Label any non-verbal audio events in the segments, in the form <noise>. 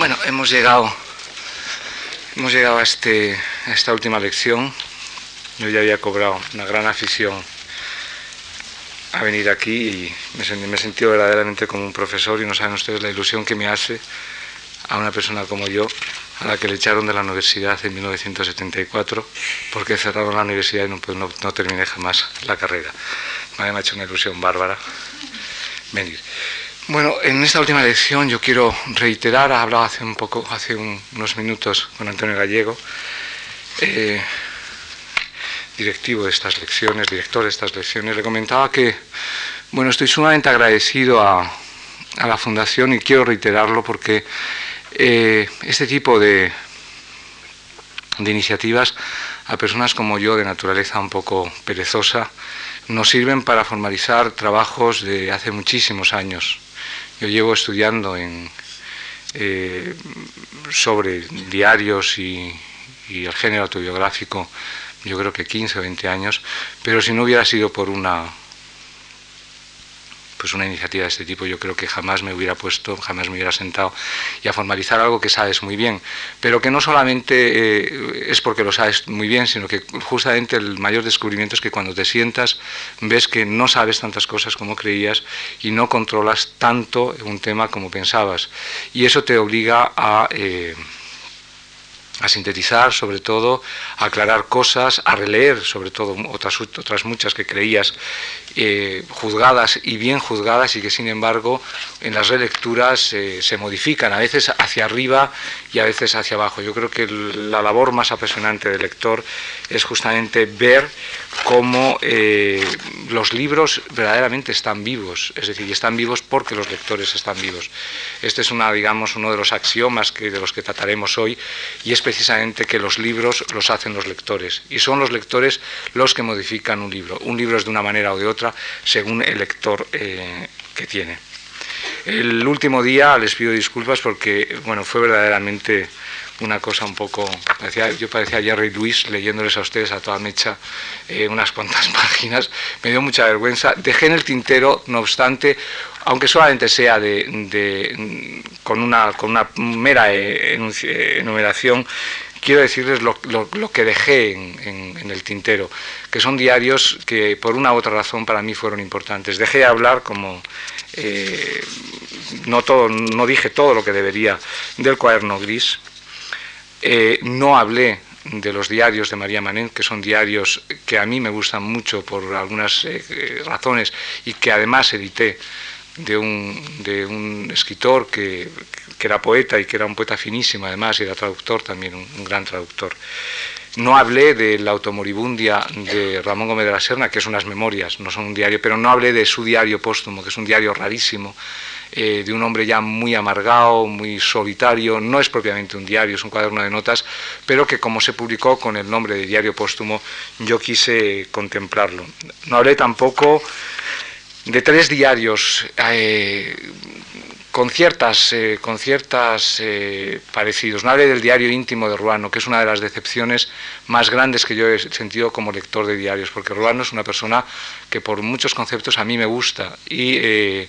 Bueno, hemos llegado, hemos llegado a, este, esta última lección. Yo ya había cobrado una gran afición a venir aquí y me, me he sentido verdaderamente como un profesor y no saben ustedes la ilusión que me hace a una persona como yo, a la que le echaron de la universidad en 1974 porque cerraron la universidad y no, pues no, no terminé jamás la carrera. Me ha hecho una ilusión bárbara venir. Bueno, en esta última lección yo quiero reiterar, he hablado hace un poco, hace unos minutos con Antonio Gallego, eh, directivo de estas lecciones, director de estas lecciones, le comentaba que, bueno, estoy sumamente agradecido a, la Fundación y quiero reiterarlo porque eh, este tipo de iniciativas a personas como yo, de naturaleza un poco perezosa, nos sirven para formalizar trabajos de hace muchísimos años yo llevo estudiando en, eh, sobre diarios y, el género autobiográfico, yo creo que 15 o 20 años, pero si no hubiera sido por una pues una iniciativa de este tipo yo creo que jamás me hubiera puesto, jamás me hubiera sentado y a formalizar algo que sabes muy bien, pero que no solamente eh, es porque lo sabes muy bien, sino que justamente el mayor descubrimiento es que cuando te sientas ves que no sabes tantas cosas como creías y no controlas tanto un tema como pensabas. Y eso te obliga a... Eh, a sintetizar sobre todo, a aclarar cosas, a releer sobre todo otras, muchas que creías eh, juzgadas y bien juzgadas y que sin embargo en las relecturas eh, se modifican, a veces hacia arriba y a veces hacia abajo. Yo creo que la labor más apasionante del lector es justamente ver cómo eh, los libros verdaderamente están vivos, es decir, están vivos porque los lectores están vivos. Este es una, digamos, uno de los axiomas de los que trataremos hoy y es precisamente que los libros los hacen los lectores y son los lectores los que modifican un libro. Un libro es de una manera o de otra según el lector eh, que tiene. El último día les pido disculpas porque bueno, fue verdaderamente una cosa un poco, yo parecía Jerry Lewis leyéndoles a ustedes a toda mecha eh, unas cuantas <laughs> páginas, me dio mucha vergüenza, dejé en el tintero, no obstante, aunque solamente sea de, con, una, con una mera eh, enumeración, quiero decirles lo, que dejé en, el tintero, que son diarios que por una u otra razón para mí fueron importantes. Dejé de hablar como... Eh, no, todo, no dije todo lo que debería del cuaderno gris, eh, no hablé de los diarios de María Manent, que son diarios que a mí me gustan mucho por algunas eh, razones y que además edité de un, un escritor que, era poeta y que era un poeta finísimo además y era traductor también, un, gran traductor. No hablé de la automoribundia de Ramón Gómez de la Serna, que es unas memorias, no son un diario, pero no hablé de su diario póstumo, que es un diario rarísimo, eh, de un hombre ya muy amargado, muy solitario, no es propiamente un diario, es un cuaderno de notas, pero que como se publicó con el nombre de diario póstumo, yo quise contemplarlo. No hablé tampoco de tres diarios eh, con ciertas, eh, con ciertas parecidos. No hablé del diario íntimo de Ruano, que es una de las decepciones más grandes que yo he sentido como lector de diarios, porque Ruano es una persona que por muchos conceptos a mí me gusta y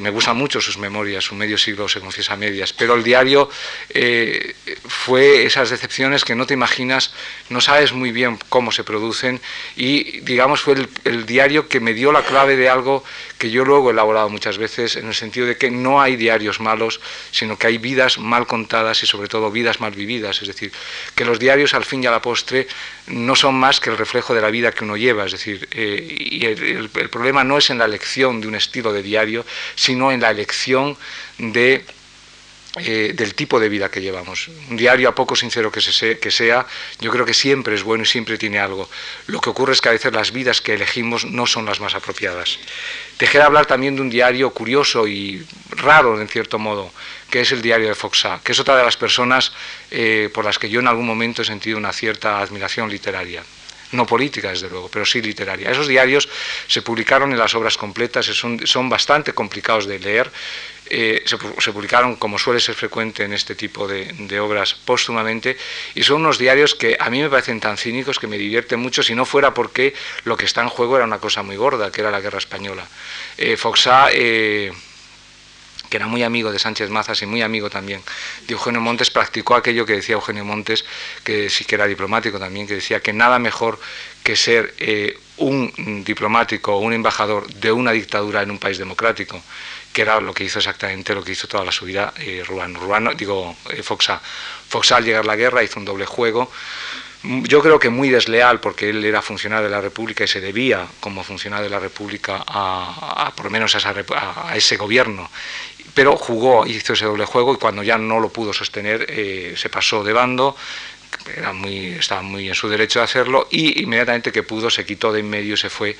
me gustan mucho sus memorias, su medio siglo se confiesa a medias, pero el diario eh, fue esas decepciones que no te imaginas, no sabes muy bien cómo se producen y digamos fue el, diario que me dio la clave de algo que yo luego he elaborado muchas veces en el sentido de que no hay diarios malos, sino que hay vidas mal contadas y sobre todo vidas mal vividas, es decir, que los diarios al fin y a la postre no son más que el reflejo de la vida que uno lleva, es decir, eh, y el, el problema no es en la elección de un estilo de diario, sino en la elección de eh, del tipo de vida que llevamos. Un diario, a poco sincero que, se, que sea, yo creo que siempre es bueno y siempre tiene algo. Lo que ocurre es que a veces las vidas que elegimos no son las más apropiadas. Dejé de hablar también de un diario curioso y raro, en cierto modo, que es el diario de Foxá, que es otra de las personas eh, por las que yo en algún momento he sentido una cierta admiración literaria no política desde luego, pero sí literaria. Esos diarios se publicaron en las obras completas, son, son bastante complicados de leer, eh, se, publicaron como suele ser frecuente en este tipo de, obras póstumamente y son unos diarios que a mí me parecen tan cínicos que me divierten mucho si no fuera porque lo que está en juego era una cosa muy gorda, que era la guerra española. Eh, Foxá... Eh, que era muy amigo de Sánchez Mazas y muy amigo también de Eugenio Montes, practicó aquello que decía Eugenio Montes, que sí que era diplomático también, que decía que nada mejor que ser eh, un diplomático o un embajador de una dictadura en un país democrático, que era lo que hizo exactamente lo que hizo toda la su vida eh, Ruano, digo, eh, Foxa. Foxa al llegar la guerra hizo un doble juego, yo creo que muy desleal, porque él era funcionario de la República y se debía, como funcionario de la República, a, por lo menos a, ese gobierno pero jugó, hizo ese doble juego y cuando ya no lo pudo sostener eh, se pasó de bando, era muy, estaba muy en su derecho de hacerlo y inmediatamente que pudo se quitó de en medio y se fue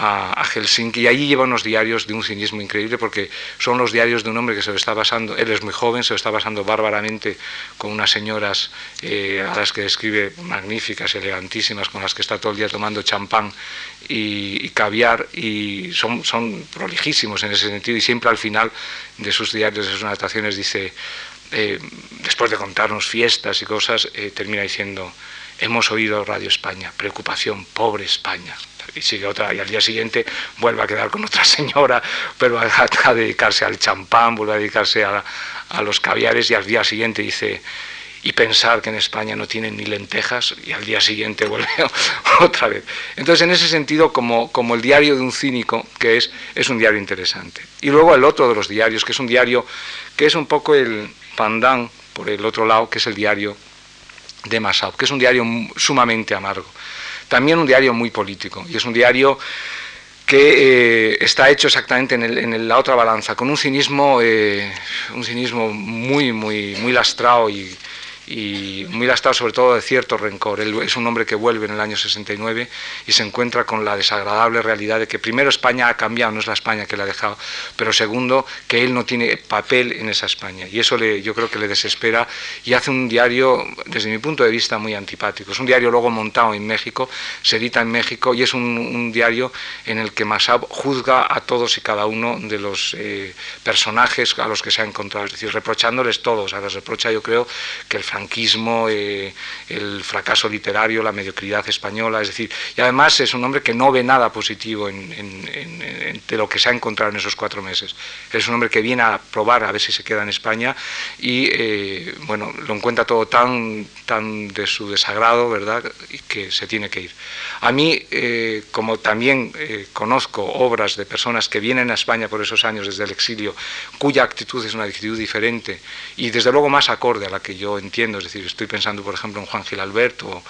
a, Helsinki. Y allí lleva unos diarios de un cinismo increíble porque son los diarios de un hombre que se lo está basando, él es muy joven, se lo está basando bárbaramente con unas señoras eh, a las que describe magníficas, elegantísimas, con las que está todo el día tomando champán y, caviar y son, prolijísimos en ese sentido y siempre al final de sus diarios, de sus anotaciones dice, eh, después de contarnos fiestas y cosas, eh, termina diciendo, hemos oído Radio España, preocupación, pobre España y sigue otra, y al día siguiente vuelve a quedar con otra señora, pero a, a dedicarse al champán, vuelve a dedicarse a, a, los caviares y al día siguiente dice, y pensar que en España no tienen ni lentejas y al día siguiente vuelve <laughs> otra vez. Entonces, en ese sentido, como, como el diario de un cínico, que es, es un diario interesante. Y luego el otro de los diarios, que es un diario que es un poco el pandán por el otro lado, que es el diario de Masao, que es un diario sumamente amargo. También un diario muy político, y es un diario que eh, está hecho exactamente en, la otra balanza, con un cinismo, eh, un cinismo muy, muy, muy lastrado y, y muy lastrado sobre todo de cierto rencor. Es un hombre que vuelve en el año 69 y se encuentra con la desagradable realidad de que primero España ha cambiado, no es la España que le ha dejado, pero segundo que él no tiene papel en esa España y eso le, yo creo que le desespera y hace un diario desde mi punto de vista muy antipático. Es un diario luego montado en México, se edita en México y es un, diario en el que Masab juzga a todos y cada uno de los eh, personajes a los que se ha encontrado, es decir, reprochándoles todos. A les reprocha yo creo que el franquismo, eh, el fracaso literario, la mediocridad española, es decir, y además es un hombre que no ve nada positivo en, de lo que se ha encontrado en esos cuatro meses. Es un hombre que viene a probar a ver si se queda en España y, eh, bueno, lo encuentra todo tan, tan de su desagrado, ¿verdad?, y que se tiene que ir. A mí, eh, como también conozco obras de personas que vienen a España por esos años desde el exilio, cuya actitud es una actitud diferente y desde luego más acorde a la que yo entiendo, es decir, estoy pensando, por ejemplo, en Juan Gil Alberto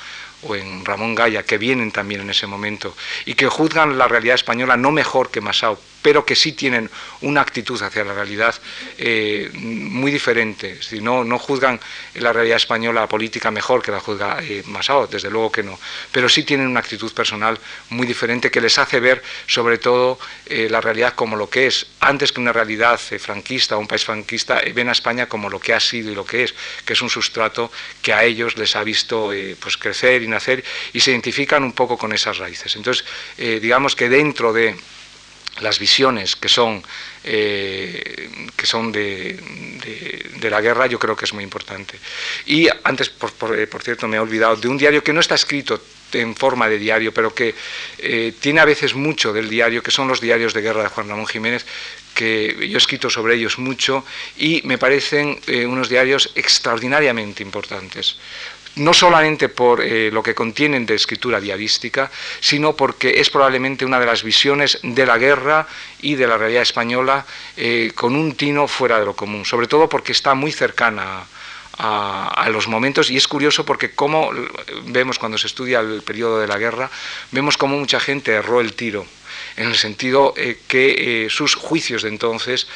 o, en Ramón Gaya, que vienen también en ese momento y que juzgan la realidad española no mejor que Masao, pero que sí tienen una actitud hacia la realidad eh, muy diferente. Es no, no juzgan la realidad española política mejor que la juzga eh, Masao, desde luego que no, pero sí tienen una actitud personal muy diferente que les hace ver sobre todo eh, la realidad como lo que es, antes que una realidad franquista o un país franquista, ven a España como lo que ha sido y lo que es, que es un sustrato que a ellos les ha visto pues crecer y nacer y se identifican un poco con esas raíces. Entonces, digamos que dentro de las visiones que son, eh, que son de, la guerra, yo creo que es muy importante. Y antes, eh, por, cierto, me he olvidado de un diario que no está escrito en forma de diario, pero que eh, tiene a veces mucho del diario, que son los diarios de guerra de Juan Ramón Jiménez, que yo he escrito sobre ellos mucho y me parecen unos diarios extraordinariamente importantes no solamente por eh, lo que contienen de escritura diarística, sino porque es probablemente una de las visiones de la guerra y de la realidad española eh, con un tino fuera de lo común, sobre todo porque está muy cercana a, a, los momentos y es curioso porque como vemos cuando se estudia el periodo de la guerra, vemos cómo mucha gente erró el tiro en el sentido eh, que eh, sus juicios de entonces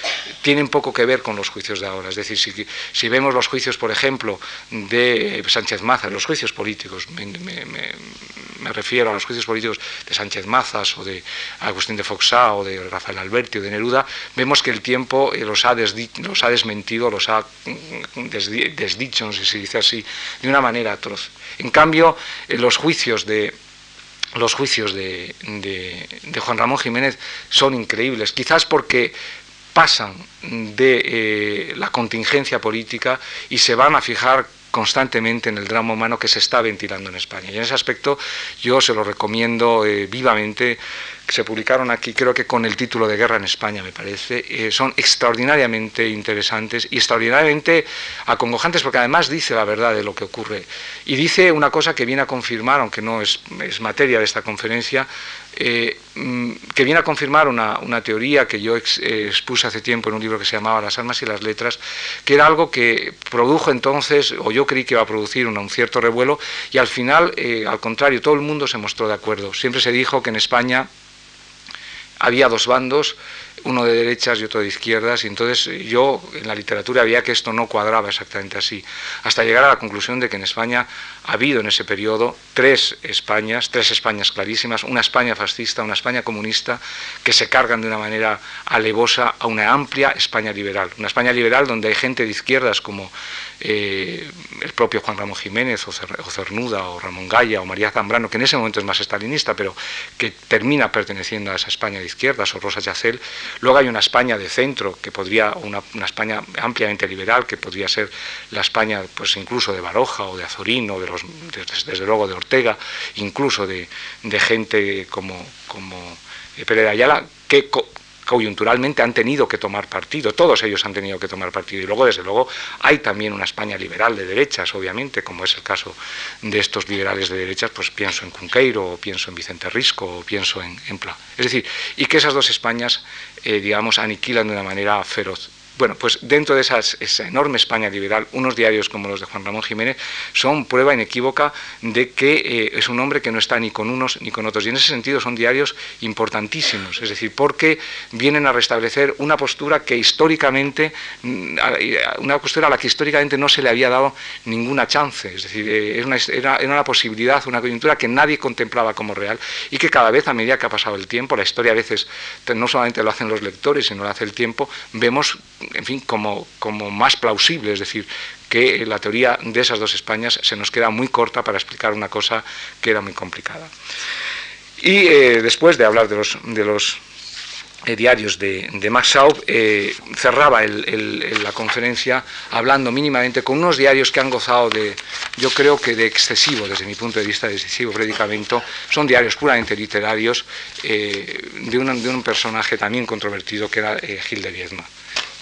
tienen poco que ver con los juicios de ahora. Es decir, si, vemos los juicios, por ejemplo, de Sánchez Mazas, los juicios políticos, me, refiero a los juicios políticos de Sánchez Mazas o de Agustín de Foxá o de Rafael Alberti o de Neruda, vemos que el tiempo eh, los, ha los ha desmentido, los ha mm, desdicho, no sé si se dice así, de una manera atroz. En cambio, los juicios de los juicios de, Juan Ramón Jiménez son increíbles, quizás porque pasan de eh, la contingencia política y se van a fijar constantemente en el drama humano que se está ventilando en España. Y en ese aspecto yo se lo recomiendo eh, vivamente se publicaron aquí, creo que con el título de Guerra en España, me parece, eh, son extraordinariamente interesantes y extraordinariamente acongojantes, porque además dice la verdad de lo que ocurre. Y dice una cosa que viene a confirmar, aunque no es, materia de esta conferencia, eh, mm, que viene a confirmar una, teoría que yo eh, expuse hace tiempo en un libro que se llamaba Las almas y las letras, que era algo que produjo entonces, o yo creí que iba a producir un cierto revuelo, y al final, al contrario, todo el mundo se mostró de acuerdo. Siempre se dijo que en España había dos bandos, uno de derechas y otro de izquierdas, y entonces yo en la literatura veía que esto no cuadraba exactamente así, hasta llegar a la conclusión de que en España ha habido en ese periodo tres Españas, tres Españas clarísimas, una España fascista, una España comunista, que se cargan de una manera alevosa a una amplia España liberal, una España liberal donde hay gente de izquierdas como eh, el propio Juan Ramón Jiménez o, Cernuda o Ramón Gaya o María Zambrano, que en ese momento es más estalinista, pero que termina perteneciendo a esa España de izquierdas, o Rosa Yacel. Luego hay una España de centro, que podría, una, España ampliamente liberal, que podría ser la España pues incluso de Baroja o de Azorín o de los, desde luego de Ortega, incluso de, gente como, como Pérez de Ayala, que coyunturalmente han tenido que tomar partido, todos ellos han tenido que tomar partido. Y luego, desde luego, hay también una España liberal de derechas, obviamente, como es el caso de estos liberales de derechas, pues pienso en Cunqueiro, o pienso en Vicente Risco, o pienso en, en Pla. Es decir, y que esas dos Españas, eh, digamos, aniquilan de una manera feroz. Bueno, pues dentro de esa enorme España liberal, unos diarios como los de Juan Ramón Jiménez son prueba inequívoca de que eh, es un hombre que no está ni con unos ni con otros. Y en ese sentido son diarios importantísimos, es decir, porque vienen a restablecer una postura que históricamente, mm, una postura a la que históricamente no se le había dado ninguna chance. Es decir, eh, era, era una posibilidad, una coyuntura que nadie contemplaba como real y que cada vez a medida que ha pasado el tiempo, la historia a veces no solamente lo hacen los lectores, sino lo hace el tiempo, vemos en fin, como, como más plausible, es decir, que la teoría de esas dos Españas se nos queda muy corta para explicar una cosa que era muy complicada. Y eh, después de hablar de los, de los eh, diarios de, Max Schaub, eh, cerraba la conferencia hablando mínimamente con unos diarios que han gozado de, yo creo que de excesivo, desde mi punto de vista, de excesivo predicamento. Son diarios puramente literarios de, de, un personaje también controvertido que era Gil de Viedma.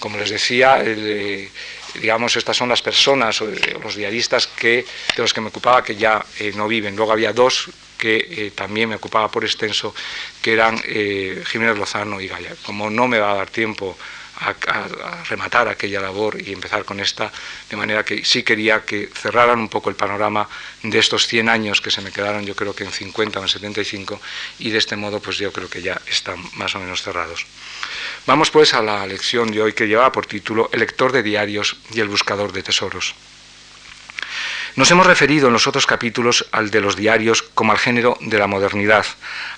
Como les decía, eh, digamos, estas son las personas o los diaristas que, de los que me ocupaba que ya eh, no viven. Luego había dos que eh, también me ocupaba por extenso, que eran Jiménez Lozano y Gaya. Como no me va a dar tiempo a, rematar aquella labor y empezar con esta, de manera que sí quería que cerraran un poco el panorama de estos 100 años que se me quedaron, yo creo que en 50 o en 75, y de este modo pues yo creo que ya están más o menos cerrados. Vamos pues a la lección de hoy que lleva por título El lector de diarios y el buscador de tesoros. Nos hemos referido en los otros capítulos al de los diarios como al género de la modernidad,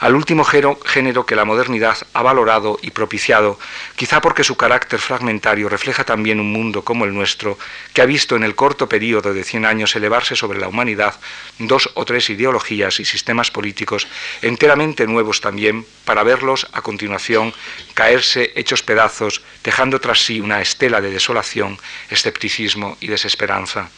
al último género que la modernidad ha valorado y propiciado, quizá porque su carácter fragmentario refleja también un mundo como el nuestro, que ha visto en el corto periodo de 100 años elevarse sobre la humanidad dos o tres ideologías y sistemas políticos enteramente nuevos también, para verlos a continuación caerse hechos pedazos, dejando tras sí una estela de desolación, escepticismo y desesperanza.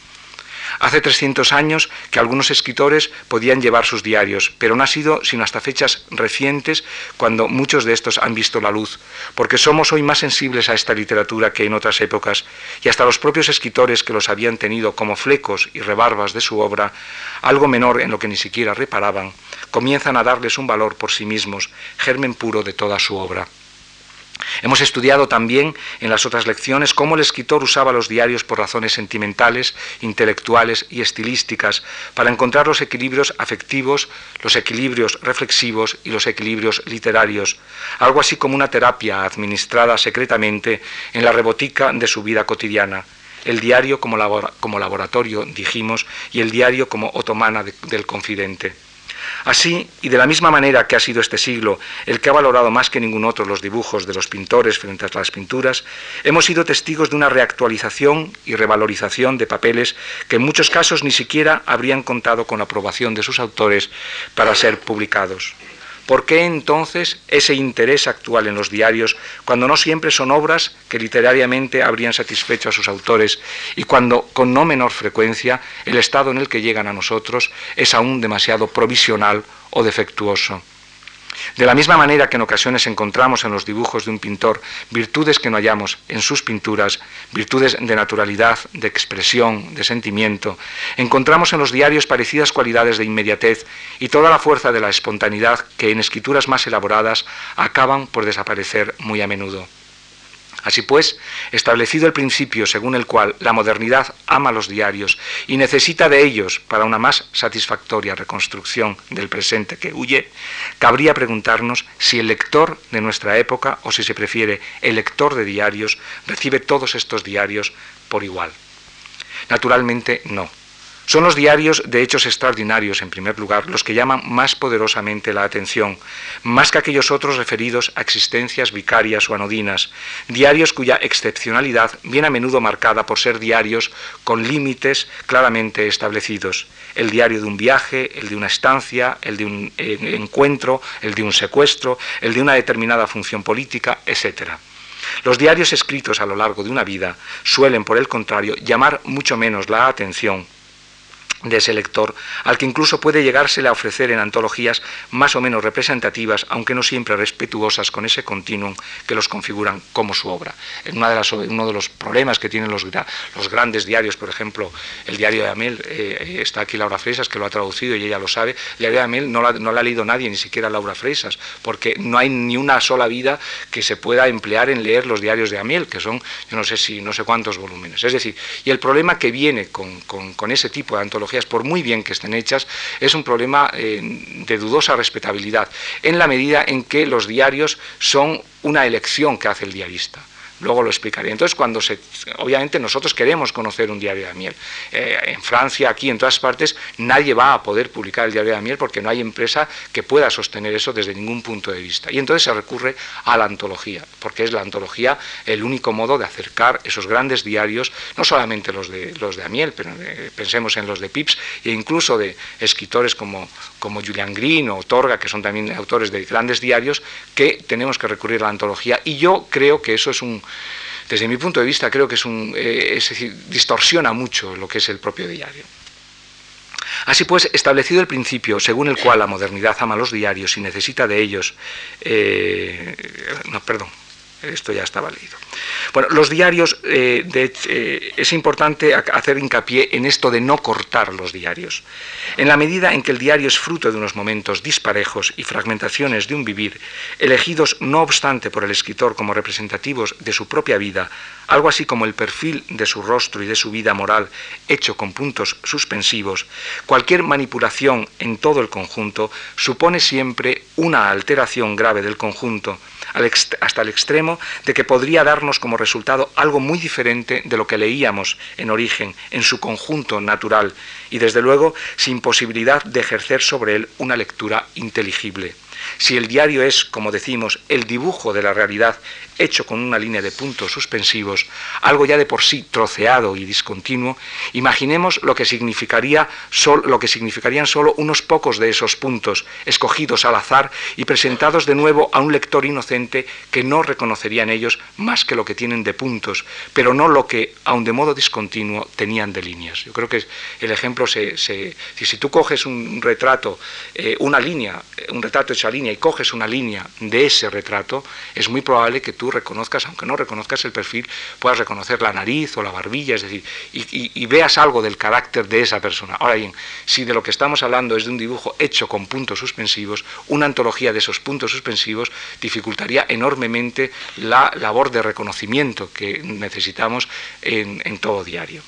Hace 300 años que algunos escritores podían llevar sus diarios, pero no ha sido sino hasta fechas recientes cuando muchos de estos han visto la luz, porque somos hoy más sensibles a esta literatura que en otras épocas, y hasta los propios escritores que los habían tenido como flecos y rebarbas de su obra, algo menor en lo que ni siquiera reparaban, comienzan a darles un valor por sí mismos, germen puro de toda su obra. Hemos estudiado también en las otras lecciones cómo el escritor usaba los diarios por razones sentimentales, intelectuales y estilísticas para encontrar los equilibrios afectivos, los equilibrios reflexivos y los equilibrios literarios, algo así como una terapia administrada secretamente en la rebotica de su vida cotidiana. El diario como, laboratorio, dijimos, y el diario como otomana del confidente. Así, y de la misma manera que ha sido este siglo el que ha valorado más que ningún otro los dibujos de los pintores frente a las pinturas, hemos sido testigos de una reactualización y revalorización de papeles que en muchos casos ni siquiera habrían contado con la aprobación de sus autores para ser publicados. ¿Por qué entonces ese interés actual en los diarios cuando no siempre son obras que literariamente habrían satisfecho a sus autores y cuando con no menor frecuencia el estado en el que llegan a nosotros es aún demasiado provisional o defectuoso? De la misma manera que en ocasiones encontramos en los dibujos de un pintor virtudes que no hallamos en sus pinturas, virtudes de naturalidad, de expresión, de sentimiento, encontramos en los diarios parecidas cualidades de inmediatez y toda la fuerza de la espontaneidad que en escrituras más elaboradas acaban por desaparecer muy a menudo. Así pues, establecido el principio según el cual la modernidad ama los diarios y necesita de ellos para una más satisfactoria reconstrucción del presente que huye, cabría preguntarnos si el lector de nuestra época, o si se prefiere, el lector de diarios, recibe todos estos diarios por igual. Naturalmente no. Son los diarios de hechos extraordinarios, en primer lugar, los que llaman más poderosamente la atención, más que aquellos otros referidos a existencias vicarias o anodinas, diarios cuya excepcionalidad viene a menudo marcada por ser diarios con límites claramente establecidos. El diario de un viaje, el de una estancia, el de un encuentro, el de un secuestro, el de una determinada función política, etc. Los diarios escritos a lo largo de una vida suelen, por el contrario, llamar mucho menos la atención de ese lector, al que incluso puede llegársele a ofrecer en antologías más o menos representativas, aunque no siempre respetuosas con ese continuum que los configuran como su obra. Una de las, uno de los problemas que tienen los, los, grandes diarios, por ejemplo, el diario de Amel, eh, está aquí Laura Fresas, que lo ha traducido y ella lo sabe, el diario de Amel no, no lo ha leído nadie, ni siquiera Laura Fresas, porque no hay ni una sola vida que se pueda emplear en leer los diarios de Amel, que son, yo no sé si, no sé cuántos volúmenes. Es decir, y el problema que viene con, con, con ese tipo de antologías por muy bien que estén hechas, es un problema eh, de dudosa respetabilidad, en la medida en que los diarios son una elección que hace el diarista. Luego lo explicaré. Entonces, cuando se, obviamente nosotros queremos conocer un diario de miel. Eh, en Francia, aquí, en todas partes, nadie va a poder publicar el diario de miel porque no hay empresa que pueda sostener eso desde ningún punto de vista. Y entonces se recurre a la antología, porque es la antología el único modo de acercar esos grandes diarios, no solamente los de los de Amiel, pero pensemos en los de Pips e incluso de escritores como, como Julian Green o Torga, que son también autores de grandes diarios, que tenemos que recurrir a la antología. Y yo creo que eso es un desde mi punto de vista creo que es un, eh, distorsiona mucho lo que es el propio diario. Así pues, establecido el principio según el cual la modernidad ama los diarios y necesita de ellos, eh, no, perdón, esto ya estaba leído. Bueno, los diarios, eh, eh, es importante hacer hincapié en esto de no cortar los diarios. En la medida en que el diario es fruto de unos momentos disparejos y fragmentaciones de un vivir, elegidos no obstante por el escritor como representativos de su propia vida, algo así como el perfil de su rostro y de su vida moral hecho con puntos suspensivos, cualquier manipulación en todo el conjunto supone siempre una alteración grave del conjunto, hasta el extremo de que podría darnos como resultado algo muy diferente de lo que leíamos en origen, en su conjunto natural, y desde luego sin posibilidad de ejercer sobre él una lectura inteligible. Si el diario es, como decimos, el dibujo de la realidad hecho con una línea de puntos suspensivos, algo ya de por sí troceado y discontinuo, imaginemos lo que, significaría lo que significarían solo unos pocos de esos puntos, escogidos al azar y presentados de nuevo a un lector inocente que no reconocería en ellos más que lo que tienen de puntos, pero no lo que, aun de modo discontinuo, tenían de líneas. Yo creo que el ejemplo se... si, tú coges un retrato, eh, una línea, un retrato hecho línea y coges una línea de ese retrato, es muy probable que tú reconozcas, aunque no reconozcas el perfil, puedas reconocer la nariz o la barbilla, es decir, y, veas algo del carácter de esa persona. Ahora bien, si de lo que estamos hablando es de un dibujo hecho con puntos suspensivos, una antología de esos puntos suspensivos dificultaría enormemente la labor de reconocimiento que necesitamos en todo diario.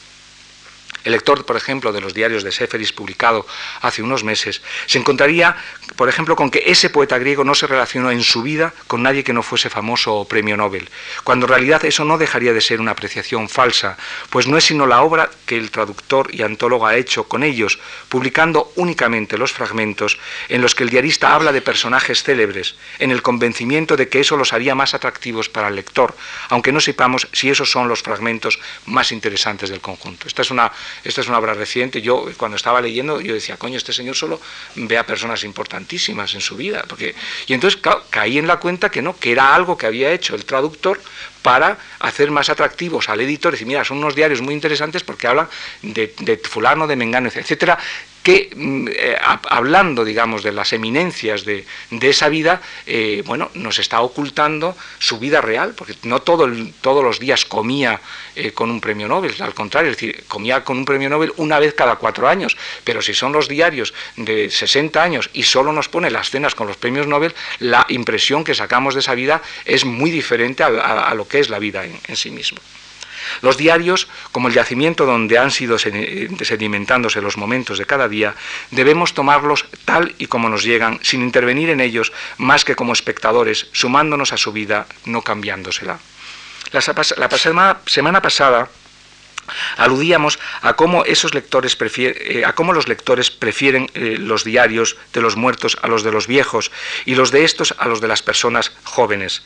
El lector, por ejemplo, de los diarios de Séferis publicado hace unos meses, se encontraría, por ejemplo, con que ese poeta griego no se relacionó en su vida con nadie que no fuese famoso o premio Nobel, cuando en realidad eso no dejaría de ser una apreciación falsa, pues no es sino la obra que el traductor y antólogo ha hecho con ellos, publicando únicamente los fragmentos en los que el diarista habla de personajes célebres, en el convencimiento de que eso los haría más atractivos para el lector, aunque no sepamos si esos son los fragmentos más interesantes del conjunto. Esta es una esta es una obra reciente. Yo, cuando estaba leyendo, yo decía, coño, este señor solo ve a personas importantísimas en su vida. Porque... Y entonces caí en la cuenta que no, que era algo que había hecho el traductor para hacer más atractivos al editor. Decir, mira, son unos diarios muy interesantes porque hablan de, fulano, de mengano, etcétera, que mm, eh, hablando, digamos, de las eminencias de, esa vida, eh, bueno, nos está ocultando su vida real, porque no todo todos los días comía eh, con un premio Nobel, al contrario, es decir, comía con un premio Nobel una vez cada cuatro años, pero si son los diarios de 60 años y solo nos pone las cenas con los premios Nobel, la impresión que sacamos de esa vida es muy diferente a, lo que es la vida en sí mismo. Los diarios, como el yacimiento donde han sido sedimentándose los momentos de cada día, debemos tomarlos tal y como nos llegan, sin intervenir en ellos más que como espectadores, sumándonos a su vida, no cambiándosela. La, semana pasada aludíamos a cómo esos lectores eh, a cómo los lectores prefieren eh, los diarios de los muertos a los de los viejos y los de estos a los de las personas jóvenes.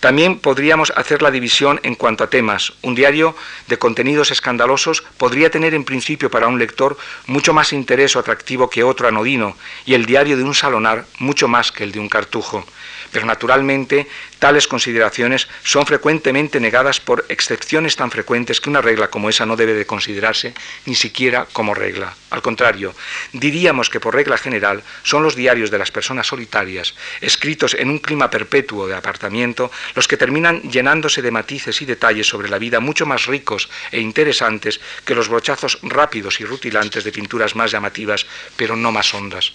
También podríamos hacer la división en cuanto a temas. Un diario de contenidos escandalosos podría tener en principio para un lector mucho más interés o atractivo que otro anodino y el diario de un salonar mucho más que el de un cartujo pero naturalmente tales consideraciones son frecuentemente negadas por excepciones tan frecuentes que una regla como esa no debe de considerarse ni siquiera como regla. Al contrario, diríamos que por regla general son los diarios de las personas solitarias, escritos en un clima perpetuo de apartamiento, los que terminan llenándose de matices y detalles sobre la vida mucho más ricos e interesantes que los brochazos rápidos y rutilantes de pinturas más llamativas, pero no más hondas.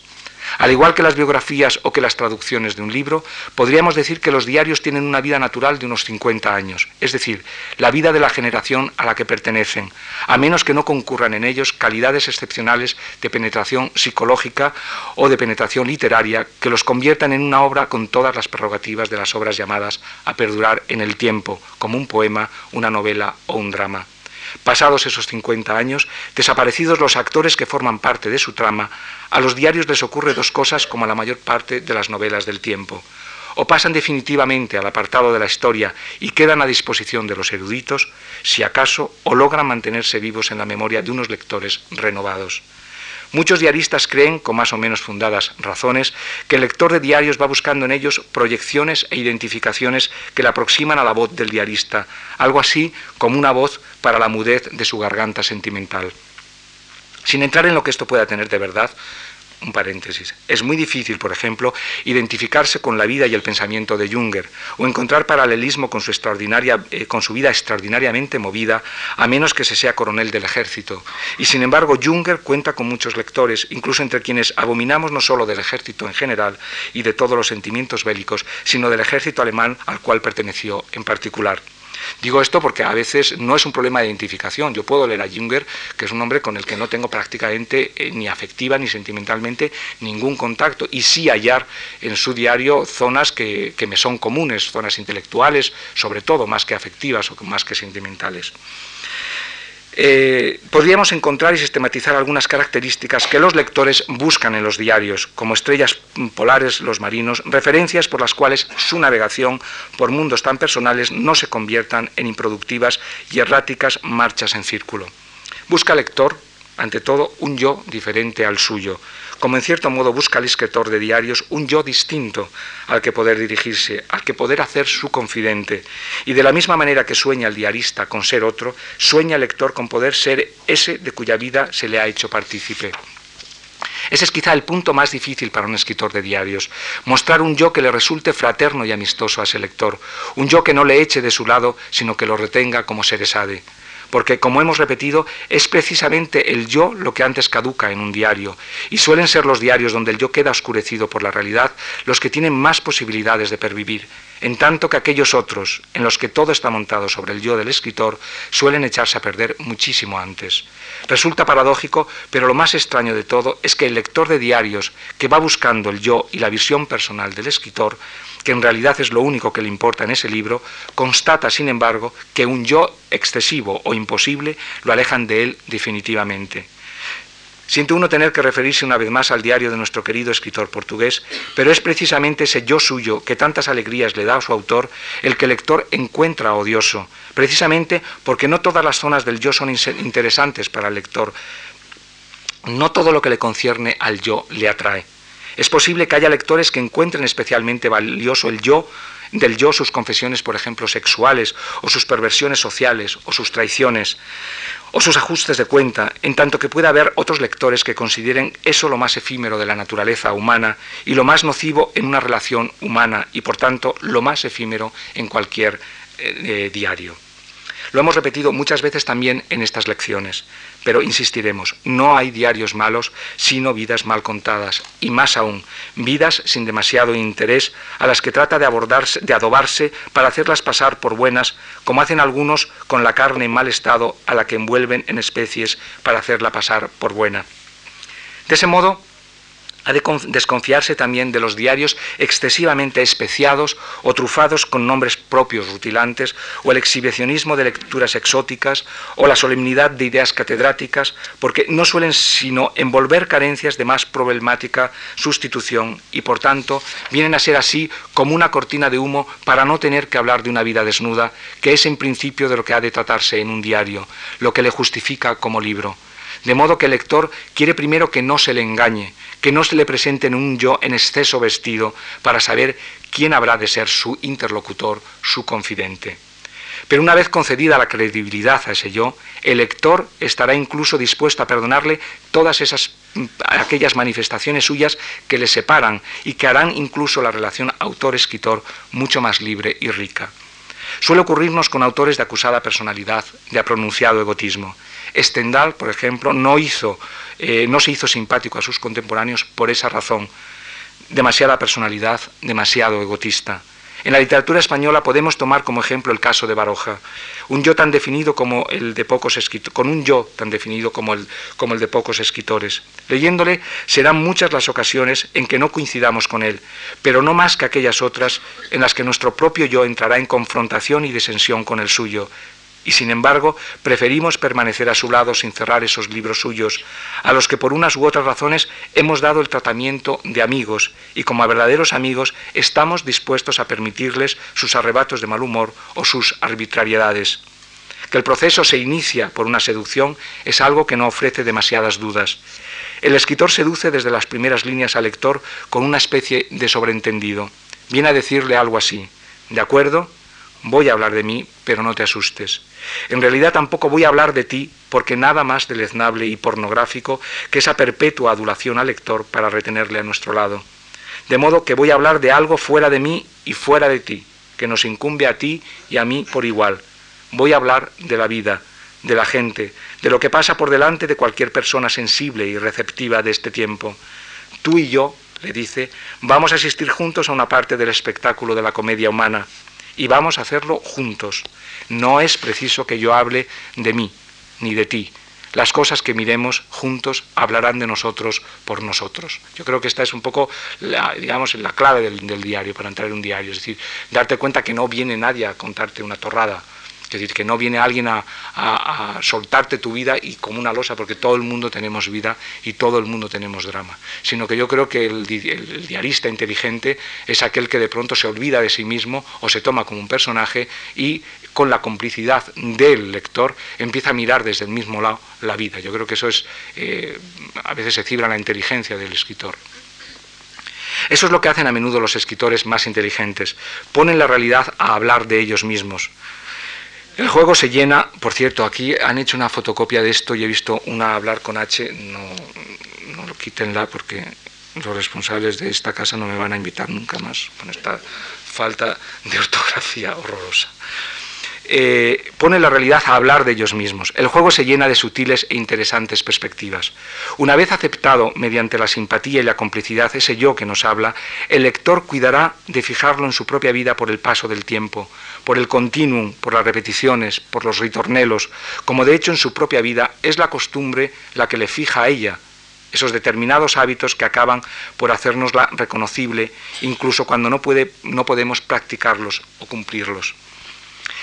Al igual que las biografías o que las traducciones de un libro, podríamos decir que los diarios tienen una vida natural de unos 50 años, es decir, la vida de la generación a la que pertenecen, a menos que no concurran en ellos calidades excepcionales de penetración psicológica o de penetración literaria que los conviertan en una obra con todas las prerrogativas de las obras llamadas a perdurar en el tiempo, como un poema, una novela o un drama. Pasados esos 50 años, desaparecidos los actores que forman parte de su trama, a los diarios les ocurre dos cosas como a la mayor parte de las novelas del tiempo. O pasan definitivamente al apartado de la historia y quedan a disposición de los eruditos, si acaso, o logran mantenerse vivos en la memoria de unos lectores renovados. Muchos diaristas creen, con más o menos fundadas razones, que el lector de diarios va buscando en ellos proyecciones e identificaciones que le aproximan a la voz del diarista, algo así como una voz para la mudez de su garganta sentimental. Sin entrar en lo que esto pueda tener de verdad, un paréntesis. Es muy difícil, por ejemplo, identificarse con la vida y el pensamiento de Junger o encontrar paralelismo con su, extraordinaria, eh, con su vida extraordinariamente movida, a menos que se sea coronel del ejército. Y sin embargo, Junger cuenta con muchos lectores, incluso entre quienes abominamos no solo del ejército en general y de todos los sentimientos bélicos, sino del ejército alemán al cual perteneció en particular. Digo esto porque a veces no es un problema de identificación. Yo puedo leer a Junger, que es un hombre con el que no tengo prácticamente eh, ni afectiva ni sentimentalmente ningún contacto, y sí hallar en su diario zonas que, que me son comunes, zonas intelectuales, sobre todo más que afectivas o más que sentimentales. Eh, podríamos encontrar y sistematizar algunas características que los lectores buscan en los diarios, como estrellas polares, los marinos, referencias por las cuales su navegación por mundos tan personales no se conviertan en improductivas y erráticas marchas en círculo. Busca lector, ante todo, un yo diferente al suyo, como en cierto modo busca el escritor de diarios un yo distinto al que poder dirigirse, al que poder hacer su confidente. Y de la misma manera que sueña el diarista con ser otro, sueña el lector con poder ser ese de cuya vida se le ha hecho partícipe. Ese es quizá el punto más difícil para un escritor de diarios, mostrar un yo que le resulte fraterno y amistoso a ese lector, un yo que no le eche de su lado, sino que lo retenga como seresade porque como hemos repetido, es precisamente el yo lo que antes caduca en un diario, y suelen ser los diarios donde el yo queda oscurecido por la realidad los que tienen más posibilidades de pervivir, en tanto que aquellos otros, en los que todo está montado sobre el yo del escritor, suelen echarse a perder muchísimo antes. Resulta paradójico, pero lo más extraño de todo es que el lector de diarios, que va buscando el yo y la visión personal del escritor, que en realidad es lo único que le importa en ese libro, constata, sin embargo, que un yo excesivo o imposible lo alejan de él definitivamente. Siente uno tener que referirse una vez más al diario de nuestro querido escritor portugués, pero es precisamente ese yo suyo que tantas alegrías le da a su autor el que el lector encuentra odioso, precisamente porque no todas las zonas del yo son interesantes para el lector, no todo lo que le concierne al yo le atrae. Es posible que haya lectores que encuentren especialmente valioso el yo del yo sus confesiones, por ejemplo, sexuales, o sus perversiones sociales, o sus traiciones, o sus ajustes de cuenta, en tanto que pueda haber otros lectores que consideren eso lo más efímero de la naturaleza humana y lo más nocivo en una relación humana y, por tanto, lo más efímero en cualquier eh, eh, diario. Lo hemos repetido muchas veces también en estas lecciones, pero insistiremos, no hay diarios malos, sino vidas mal contadas, y más aún, vidas sin demasiado interés a las que trata de, abordarse, de adobarse para hacerlas pasar por buenas, como hacen algunos con la carne en mal estado a la que envuelven en especies para hacerla pasar por buena. De ese modo, ha de desconfiarse también de los diarios excesivamente especiados o trufados con nombres propios rutilantes, o el exhibicionismo de lecturas exóticas, o la solemnidad de ideas catedráticas, porque no suelen sino envolver carencias de más problemática sustitución y por tanto vienen a ser así como una cortina de humo para no tener que hablar de una vida desnuda, que es en principio de lo que ha de tratarse en un diario, lo que le justifica como libro. De modo que el lector quiere primero que no se le engañe, que no se le presente en un yo en exceso vestido para saber quién habrá de ser su interlocutor, su confidente. Pero una vez concedida la credibilidad a ese yo, el lector estará incluso dispuesto a perdonarle todas esas aquellas manifestaciones suyas que le separan y que harán incluso la relación autor-escritor mucho más libre y rica. Suele ocurrirnos con autores de acusada personalidad, de pronunciado egotismo. Stendhal, por ejemplo, no, hizo, eh, no se hizo simpático a sus contemporáneos por esa razón. Demasiada personalidad, demasiado egotista. En la literatura española podemos tomar como ejemplo el caso de Baroja, un yo tan definido como el de pocos con un yo tan definido como el, como el de pocos escritores. Leyéndole serán muchas las ocasiones en que no coincidamos con él, pero no más que aquellas otras en las que nuestro propio yo entrará en confrontación y disensión con el suyo, y sin embargo preferimos permanecer a su lado sin cerrar esos libros suyos, a los que por unas u otras razones hemos dado el tratamiento de amigos y como a verdaderos amigos estamos dispuestos a permitirles sus arrebatos de mal humor o sus arbitrariedades. Que el proceso se inicia por una seducción es algo que no ofrece demasiadas dudas. El escritor seduce desde las primeras líneas al lector con una especie de sobreentendido. Viene a decirle algo así, ¿de acuerdo? voy a hablar de mí, pero no te asustes. En realidad tampoco voy a hablar de ti, porque nada más deleznable y pornográfico que esa perpetua adulación al lector para retenerle a nuestro lado. De modo que voy a hablar de algo fuera de mí y fuera de ti, que nos incumbe a ti y a mí por igual. Voy a hablar de la vida, de la gente, de lo que pasa por delante de cualquier persona sensible y receptiva de este tiempo. Tú y yo, le dice, vamos a asistir juntos a una parte del espectáculo de la comedia humana, y vamos a hacerlo juntos. No es preciso que yo hable de mí ni de ti. Las cosas que miremos juntos hablarán de nosotros por nosotros. Yo creo que esta es un poco, la, digamos, la clave del, del diario, para entrar en un diario. Es decir, darte cuenta que no viene nadie a contarte una torrada, es decir, que no viene alguien a, soltarte tu vida y como una losa, porque todo el mundo tenemos vida y todo el mundo tenemos drama, sino que yo creo que el, diarista inteligente es aquel que de pronto se olvida de sí mismo o se toma como un personaje y con la complicidad del lector empieza a mirar desde el mismo lado la vida. Yo creo que eso es, eh, a veces se cibra la inteligencia del escritor. Eso es lo que hacen a menudo los escritores más inteligentes. Ponen la realidad a hablar de ellos mismos. El juego se llena, por cierto, aquí han hecho una fotocopia de esto y he visto una hablar con H, no, no lo quítenla porque los responsables de esta casa no me van a invitar nunca más con esta falta de ortografía horrorosa. Eh, pone la realidad a hablar de ellos mismos. El juego se llena de sutiles e interesantes perspectivas. Una vez aceptado mediante la simpatía y la complicidad ese yo que nos habla, el lector cuidará de fijarlo en su propia vida por el paso del tiempo, por el continuum, por las repeticiones, por los ritornelos, como de hecho en su propia vida es la costumbre la que le fija a ella, esos determinados hábitos que acaban por hacernosla reconocible, incluso cuando no, puede, no podemos practicarlos o cumplirlos.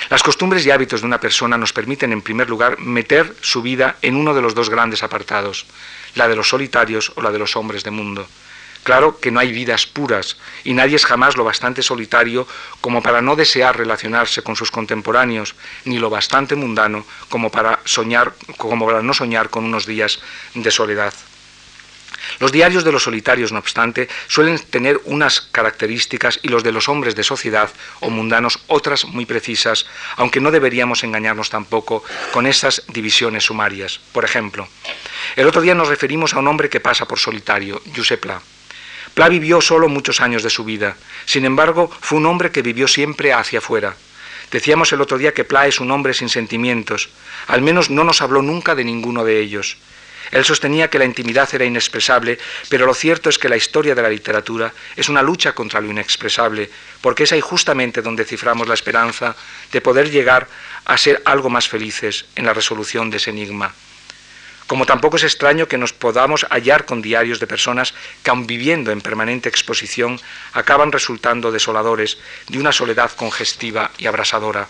Las costumbres y hábitos de una persona nos permiten, en primer lugar, meter su vida en uno de los dos grandes apartados, la de los solitarios o la de los hombres de mundo. Claro que no hay vidas puras y nadie es jamás lo bastante solitario como para no desear relacionarse con sus contemporáneos, ni lo bastante mundano como para soñar, como para no soñar con unos días de soledad. Los diarios de los solitarios, no obstante, suelen tener unas características y los de los hombres de sociedad o mundanos otras muy precisas, aunque no deberíamos engañarnos tampoco con esas divisiones sumarias. Por ejemplo, el otro día nos referimos a un hombre que pasa por solitario, Pla. Pla vivió solo muchos años de su vida, sin embargo, fue un hombre que vivió siempre hacia afuera. Decíamos el otro día que Pla es un hombre sin sentimientos, al menos no nos habló nunca de ninguno de ellos. Él sostenía que la intimidad era inexpresable, pero lo cierto es que la historia de la literatura es una lucha contra lo inexpresable, porque es ahí justamente donde ciframos la esperanza de poder llegar a ser algo más felices en la resolución de ese enigma. Como tampoco es extraño que nos podamos hallar con diarios de personas que, aun viviendo en permanente exposición, acaban resultando desoladores de una soledad congestiva y abrasadora.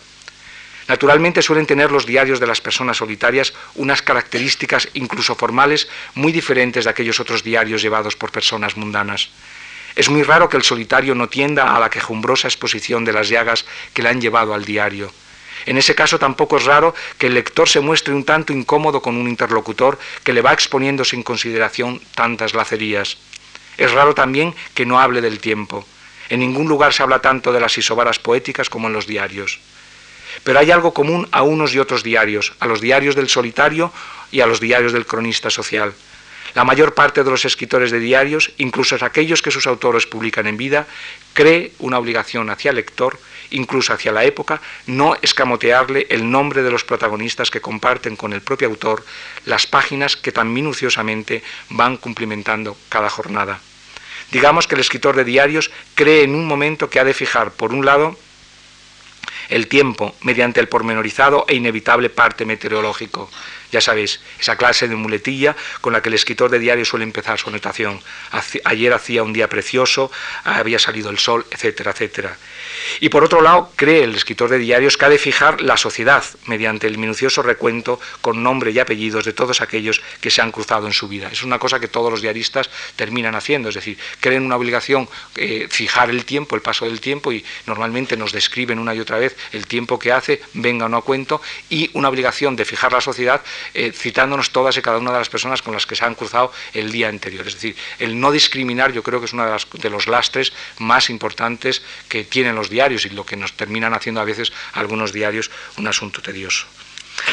Naturalmente suelen tener los diarios de las personas solitarias unas características incluso formales muy diferentes de aquellos otros diarios llevados por personas mundanas. Es muy raro que el solitario no tienda a la quejumbrosa exposición de las llagas que le han llevado al diario. En ese caso tampoco es raro que el lector se muestre un tanto incómodo con un interlocutor que le va exponiendo sin consideración tantas lacerías. Es raro también que no hable del tiempo. En ningún lugar se habla tanto de las isobaras poéticas como en los diarios. Pero hay algo común a unos y otros diarios, a los diarios del solitario y a los diarios del cronista social. La mayor parte de los escritores de diarios, incluso aquellos que sus autores publican en vida, cree una obligación hacia el lector, incluso hacia la época, no escamotearle el nombre de los protagonistas que comparten con el propio autor las páginas que tan minuciosamente van cumplimentando cada jornada. Digamos que el escritor de diarios cree en un momento que ha de fijar, por un lado, el tiempo mediante el pormenorizado e inevitable parte meteorológico. Ya sabéis, esa clase de muletilla con la que el escritor de diario suele empezar su anotación. Ayer hacía un día precioso, había salido el sol, etcétera, etcétera. Y por otro lado, cree el escritor de diarios que ha de fijar la sociedad mediante el minucioso recuento con nombre y apellidos de todos aquellos que se han cruzado en su vida. Es una cosa que todos los diaristas terminan haciendo, es decir, creen una obligación eh, fijar el tiempo, el paso del tiempo, y normalmente nos describen una y otra vez el tiempo que hace, venga o no cuento, y una obligación de fijar la sociedad eh, citándonos todas y cada una de las personas con las que se han cruzado el día anterior. Es decir, el no discriminar yo creo que es uno de, de los lastres más importantes que tienen los diarios y lo que nos terminan haciendo a veces algunos diarios un asunto tedioso.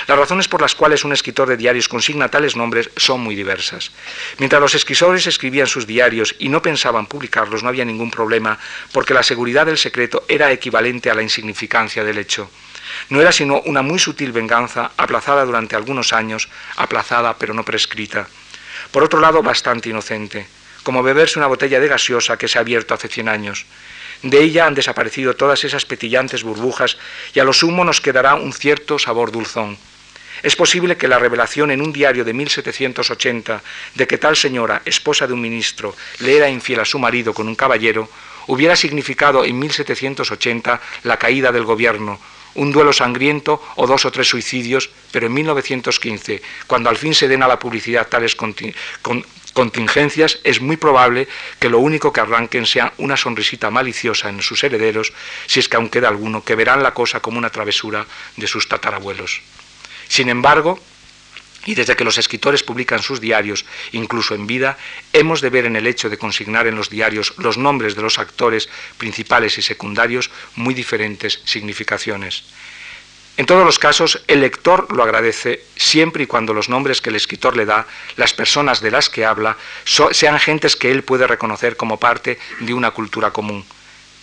Las razones por las cuales un escritor de diarios consigna tales nombres son muy diversas. Mientras los escritores escribían sus diarios y no pensaban publicarlos, no había ningún problema, porque la seguridad del secreto era equivalente a la insignificancia del hecho. No era sino una muy sutil venganza, aplazada durante algunos años, aplazada pero no prescrita. Por otro lado, bastante inocente, como beberse una botella de gaseosa que se ha abierto hace cien años. De ella han desaparecido todas esas petillantes burbujas y a lo sumo nos quedará un cierto sabor dulzón. Es posible que la revelación en un diario de 1780 de que tal señora, esposa de un ministro, le era infiel a su marido con un caballero, hubiera significado en 1780 la caída del gobierno, un duelo sangriento o dos o tres suicidios, pero en 1915, cuando al fin se den a la publicidad tales contingencias, es muy probable que lo único que arranquen sea una sonrisita maliciosa en sus herederos, si es que aún queda alguno, que verán la cosa como una travesura de sus tatarabuelos. Sin embargo, y desde que los escritores publican sus diarios, incluso en vida, hemos de ver en el hecho de consignar en los diarios los nombres de los actores principales y secundarios muy diferentes significaciones. En todos los casos, el lector lo agradece siempre y cuando los nombres que el escritor le da, las personas de las que habla, sean gentes que él puede reconocer como parte de una cultura común.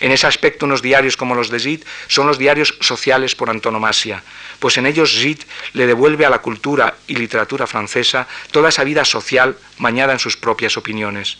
En ese aspecto, unos diarios como los de Zid son los diarios sociales por antonomasia, pues en ellos Zid le devuelve a la cultura y literatura francesa toda esa vida social bañada en sus propias opiniones.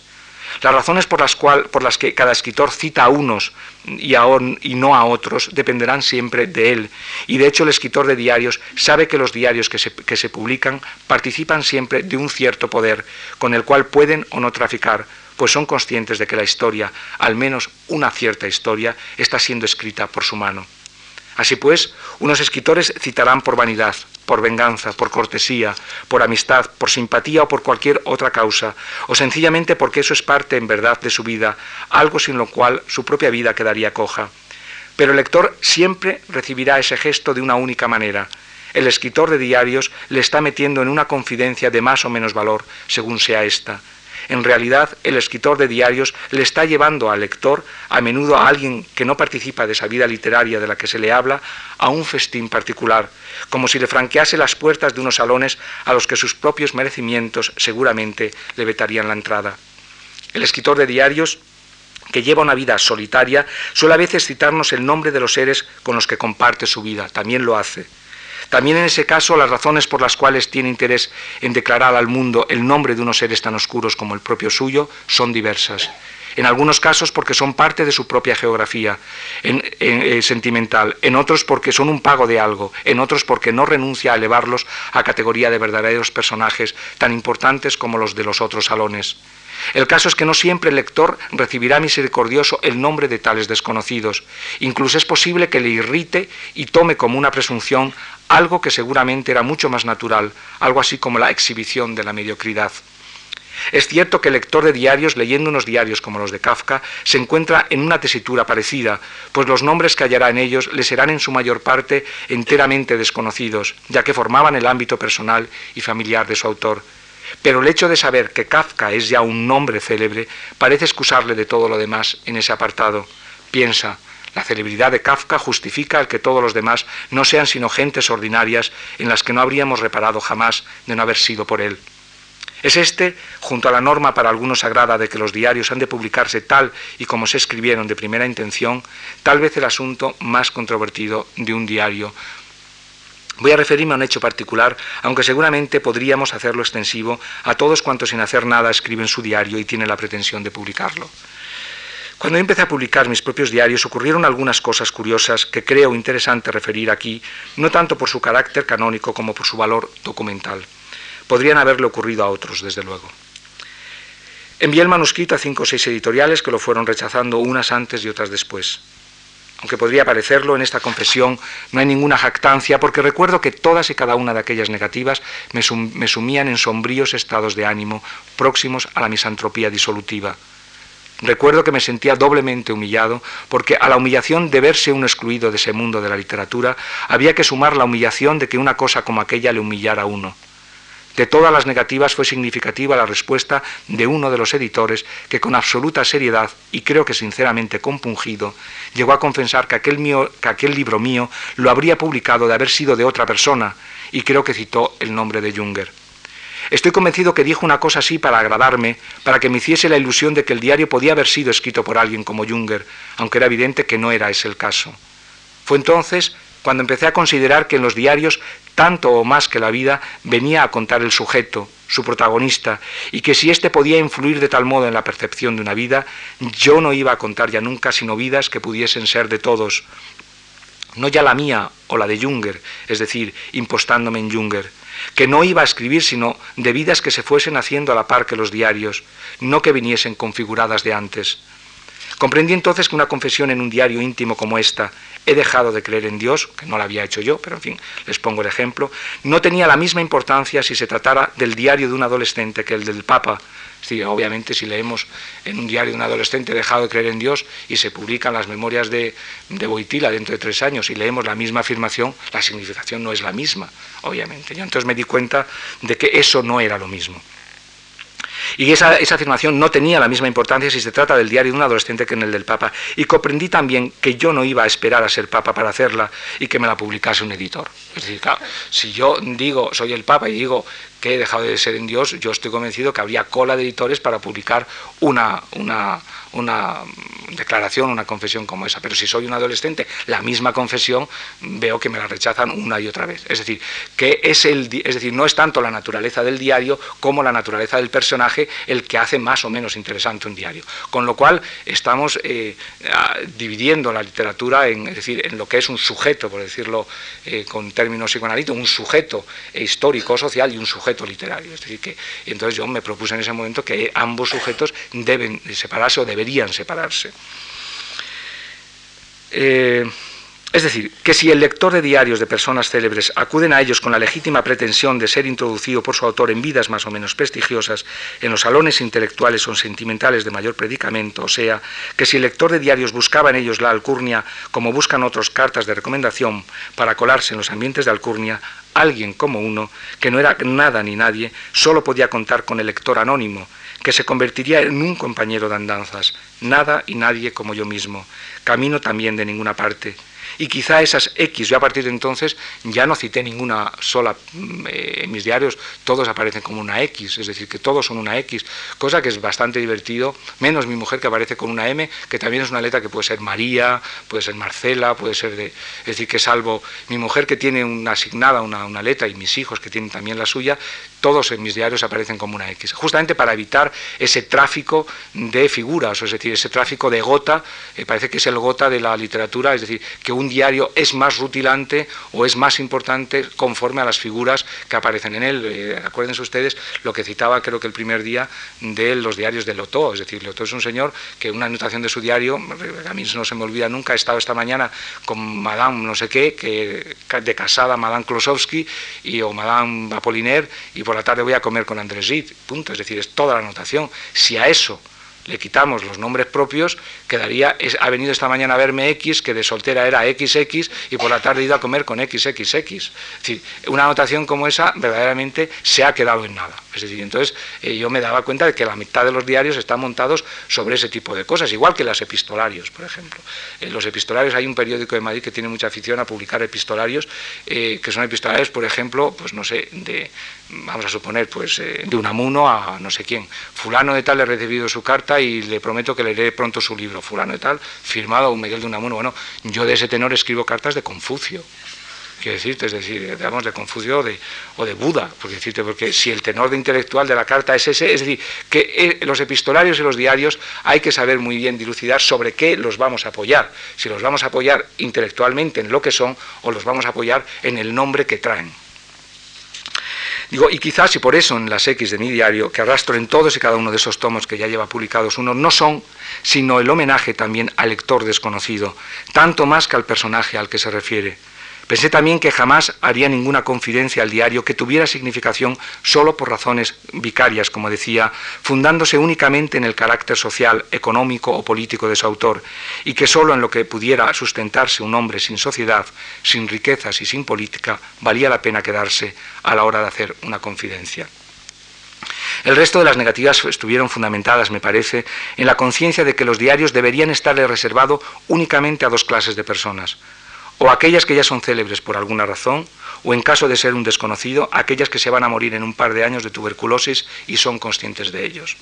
Las razones por las, por las que cada escritor cita a unos y, y, no a otros dependerán siempre de él. Y de hecho el escritor de diarios sabe que los diarios que se, que se publican participan siempre de un cierto poder con el cual pueden o no traficar, pues son conscientes de que la historia, al menos una cierta historia, está siendo escrita por su mano. Así pues, unos escritores citarán por vanidad, por venganza, por cortesía, por amistad, por simpatía o por cualquier otra causa, o sencillamente porque eso es parte en verdad de su vida, algo sin lo cual su propia vida quedaría coja. Pero el lector siempre recibirá ese gesto de una única manera. El escritor de diarios le está metiendo en una confidencia de más o menos valor, según sea esta en realidad el escritor de diarios le está llevando al lector, a menudo a alguien que no participa de esa vida literaria de la que se le habla, a un festín particular, como si le franquease las puertas de unos salones a los que sus propios merecimientos seguramente le vetarían la entrada. El escritor de diarios que lleva una vida solitaria, suele a veces citarnos el nombre de los seres con los que comparte su vida, también lo hace. También en ese caso las razones por las cuales tiene interés en declarar al mundo el nombre de unos seres tan oscuros como el propio suyo son diversas. En algunos casos porque son parte de su propia geografía eh, sentimental, en otros porque son un pago de algo, en otros porque no renuncia a elevarlos a categoría de verdaderos personajes tan importantes como los de los otros salones. El caso es que no siempre el lector recibirá misericordioso el nombre de tales desconocidos. Incluso es posible que le irrite y tome como una presunción algo que seguramente era mucho más natural, algo así como la exhibición de la mediocridad. Es cierto que el lector de diarios, leyendo unos diarios como los de Kafka, se encuentra en una tesitura parecida, pues los nombres que hallará en ellos le serán en su mayor parte enteramente desconocidos, ya que formaban el ámbito personal y familiar de su autor. Pero el hecho de saber que Kafka es ya un nombre célebre parece excusarle de todo lo demás en ese apartado. Piensa, la celebridad de Kafka justifica el que todos los demás no sean sino gentes ordinarias en las que no habríamos reparado jamás de no haber sido por él. Es este, junto a la norma para algunos sagrada de que los diarios han de publicarse tal y como se escribieron de primera intención, tal vez el asunto más controvertido de un diario Voy a referirme a un hecho particular, aunque seguramente podríamos hacerlo extensivo a todos cuantos sin hacer nada escriben su diario y tienen la pretensión de publicarlo. Cuando empecé a publicar mis propios diarios ocurrieron algunas cosas curiosas que creo interesante referir aquí, no tanto por su carácter canónico como por su valor documental. Podrían haberle ocurrido a otros, desde luego. Envié el manuscrito a cinco o seis editoriales que lo fueron rechazando unas antes y otras después aunque podría parecerlo, en esta confesión no hay ninguna jactancia, porque recuerdo que todas y cada una de aquellas negativas me, sumían en sombríos estados de ánimo próximos a la misantropía disolutiva. Recuerdo que me sentía doblemente humillado porque a la humillación de verse uno excluido de ese mundo de la literatura había que sumar la humillación de que una cosa como aquella le humillara a uno. De todas las negativas fue significativa la respuesta de uno de los editores que con absoluta seriedad y creo que sinceramente compungido llegó a confesar que aquel, que aquel libro mío lo habría publicado de haber sido de otra persona y creo que citó el nombre de Junger. Estoy convencido que dijo una cosa así para agradarme, para que me hiciese la ilusión de que el diario podía haber sido escrito por alguien como Junger, aunque era evidente que no era ese el caso. Fue entonces cuando empecé a considerar que en los diarios, tanto o más que la vida, venía a contar el sujeto, su protagonista, y que si éste podía influir de tal modo en la percepción de una vida, yo no iba a contar ya nunca sino vidas que pudiesen ser de todos, no ya la mía o la de Junger, es decir, impostándome en Junger, que no iba a escribir sino de vidas que se fuesen haciendo a la par que los diarios, no que viniesen configuradas de antes. Comprendí entonces que una confesión en un diario íntimo como esta, he dejado de creer en Dios, que no la había hecho yo, pero en fin, les pongo el ejemplo, no tenía la misma importancia si se tratara del diario de un adolescente que el del Papa. Sí, obviamente si leemos en un diario de un adolescente dejado de creer en Dios y se publican las memorias de, de Boitila dentro de tres años y leemos la misma afirmación, la significación no es la misma, obviamente. Yo entonces me di cuenta de que eso no era lo mismo. Y esa, afirmación no tenía la misma importancia si se trata del diario de un adolescente que en el del Papa. Y comprendí también que yo no iba a esperar a ser Papa para hacerla y que me la publicase un editor. Es decir, claro, si yo digo, soy el Papa y digo que he dejado de ser en Dios, yo estoy convencido que habría cola de editores para publicar una, una, una declaración, una confesión como esa. Pero si soy un adolescente, la misma confesión veo que me la rechazan una y otra vez. Es decir, que es el, es decir, no es tanto la naturaleza del diario como la naturaleza del personaje el que hace más o menos interesante un diario. Con lo cual estamos eh, dividiendo la literatura en, es decir, en lo que es un sujeto, por decirlo eh, con términos psicoanalíticos, un sujeto histórico social y un sujeto literario. Es decir, que entonces yo me propuse en ese momento que ambos sujetos deben separarse o deberían separarse. Eh, Es decir, que si el lector de diarios de personas célebres acuden a ellos con la legítima pretensión de ser introducido por su autor en vidas más o menos prestigiosas, en los salones intelectuales o sentimentales de mayor predicamento, o sea, que si el lector de diarios buscaba en ellos la alcurnia como buscan otros cartas de recomendación para colarse en los ambientes de alcurnia, alguien como uno, que no era nada ni nadie, solo podía contar con el lector anónimo, que se convertiría en un compañero de andanzas, nada y nadie como yo mismo, camino también de ninguna parte y quizá esas X, yo a partir de entonces ya no cité ninguna sola mm, eh, en mis diarios, todos aparecen como una X, es decir, que todos son una X, cosa que es bastante divertido, menos mi mujer que aparece con una M, que también es una letra que puede ser María, puede ser Marcela, puede ser de... Es decir, que salvo mi mujer que tiene una asignada una, una letra y mis hijos que tienen también la suya, todos en mis diarios aparecen como una X, justamente para evitar ese tráfico de figuras, es decir, ese tráfico de gota, eh, parece que es el gota de la literatura, es decir, que un diario es más rutilante o es más importante conforme a las figuras que aparecen en él. Eh, acuérdense ustedes lo que citaba creo que el primer día de los diarios de Lotó, es decir, Lotó es un señor que una anotación de su diario, a mí no se me olvida nunca, he estado esta mañana con Madame no sé qué, que de casada Madame Klosowski y, o Madame Apollinaire y por la tarde voy a comer con Andrés Gide, punto, es decir, es toda la anotación. Si a eso le quitamos los nombres propios, quedaría, ha venido esta mañana a verme X, que de soltera era XX, y por la tarde he ido a comer con XXX. Es decir, una anotación como esa verdaderamente se ha quedado en nada. Es decir, entonces eh, yo me daba cuenta de que la mitad de los diarios están montados sobre ese tipo de cosas, igual que los epistolarios, por ejemplo. En los epistolarios hay un periódico de Madrid que tiene mucha afición a publicar epistolarios, eh, que son epistolarios, por ejemplo, pues no sé, de, vamos a suponer, pues eh, de Unamuno a no sé quién. Fulano de tal he recibido su carta y le prometo que leeré pronto su libro. Fulano de tal, firmado a un Miguel de Unamuno. Bueno, yo de ese tenor escribo cartas de Confucio. Quiero decirte, es decir, digamos, de Confucio o de, o de Buda, porque, decirte, porque si el tenor de intelectual de la carta es ese, es decir, que eh, los epistolarios y los diarios hay que saber muy bien dilucidar sobre qué los vamos a apoyar, si los vamos a apoyar intelectualmente en lo que son o los vamos a apoyar en el nombre que traen. Digo, y quizás, y por eso en las X de mi diario, que arrastro en todos y cada uno de esos tomos que ya lleva publicados uno, no son sino el homenaje también al lector desconocido, tanto más que al personaje al que se refiere. Pensé también que jamás haría ninguna confidencia al diario que tuviera significación solo por razones vicarias, como decía, fundándose únicamente en el carácter social, económico o político de su autor, y que solo en lo que pudiera sustentarse un hombre sin sociedad, sin riquezas y sin política, valía la pena quedarse a la hora de hacer una confidencia. El resto de las negativas estuvieron fundamentadas, me parece, en la conciencia de que los diarios deberían estarle reservados únicamente a dos clases de personas, o aquellas que ya son célebres por alguna razón, o en caso de ser un desconocido, aquellas que se van a morir en un par de años de tuberculosis y son conscientes de ellos.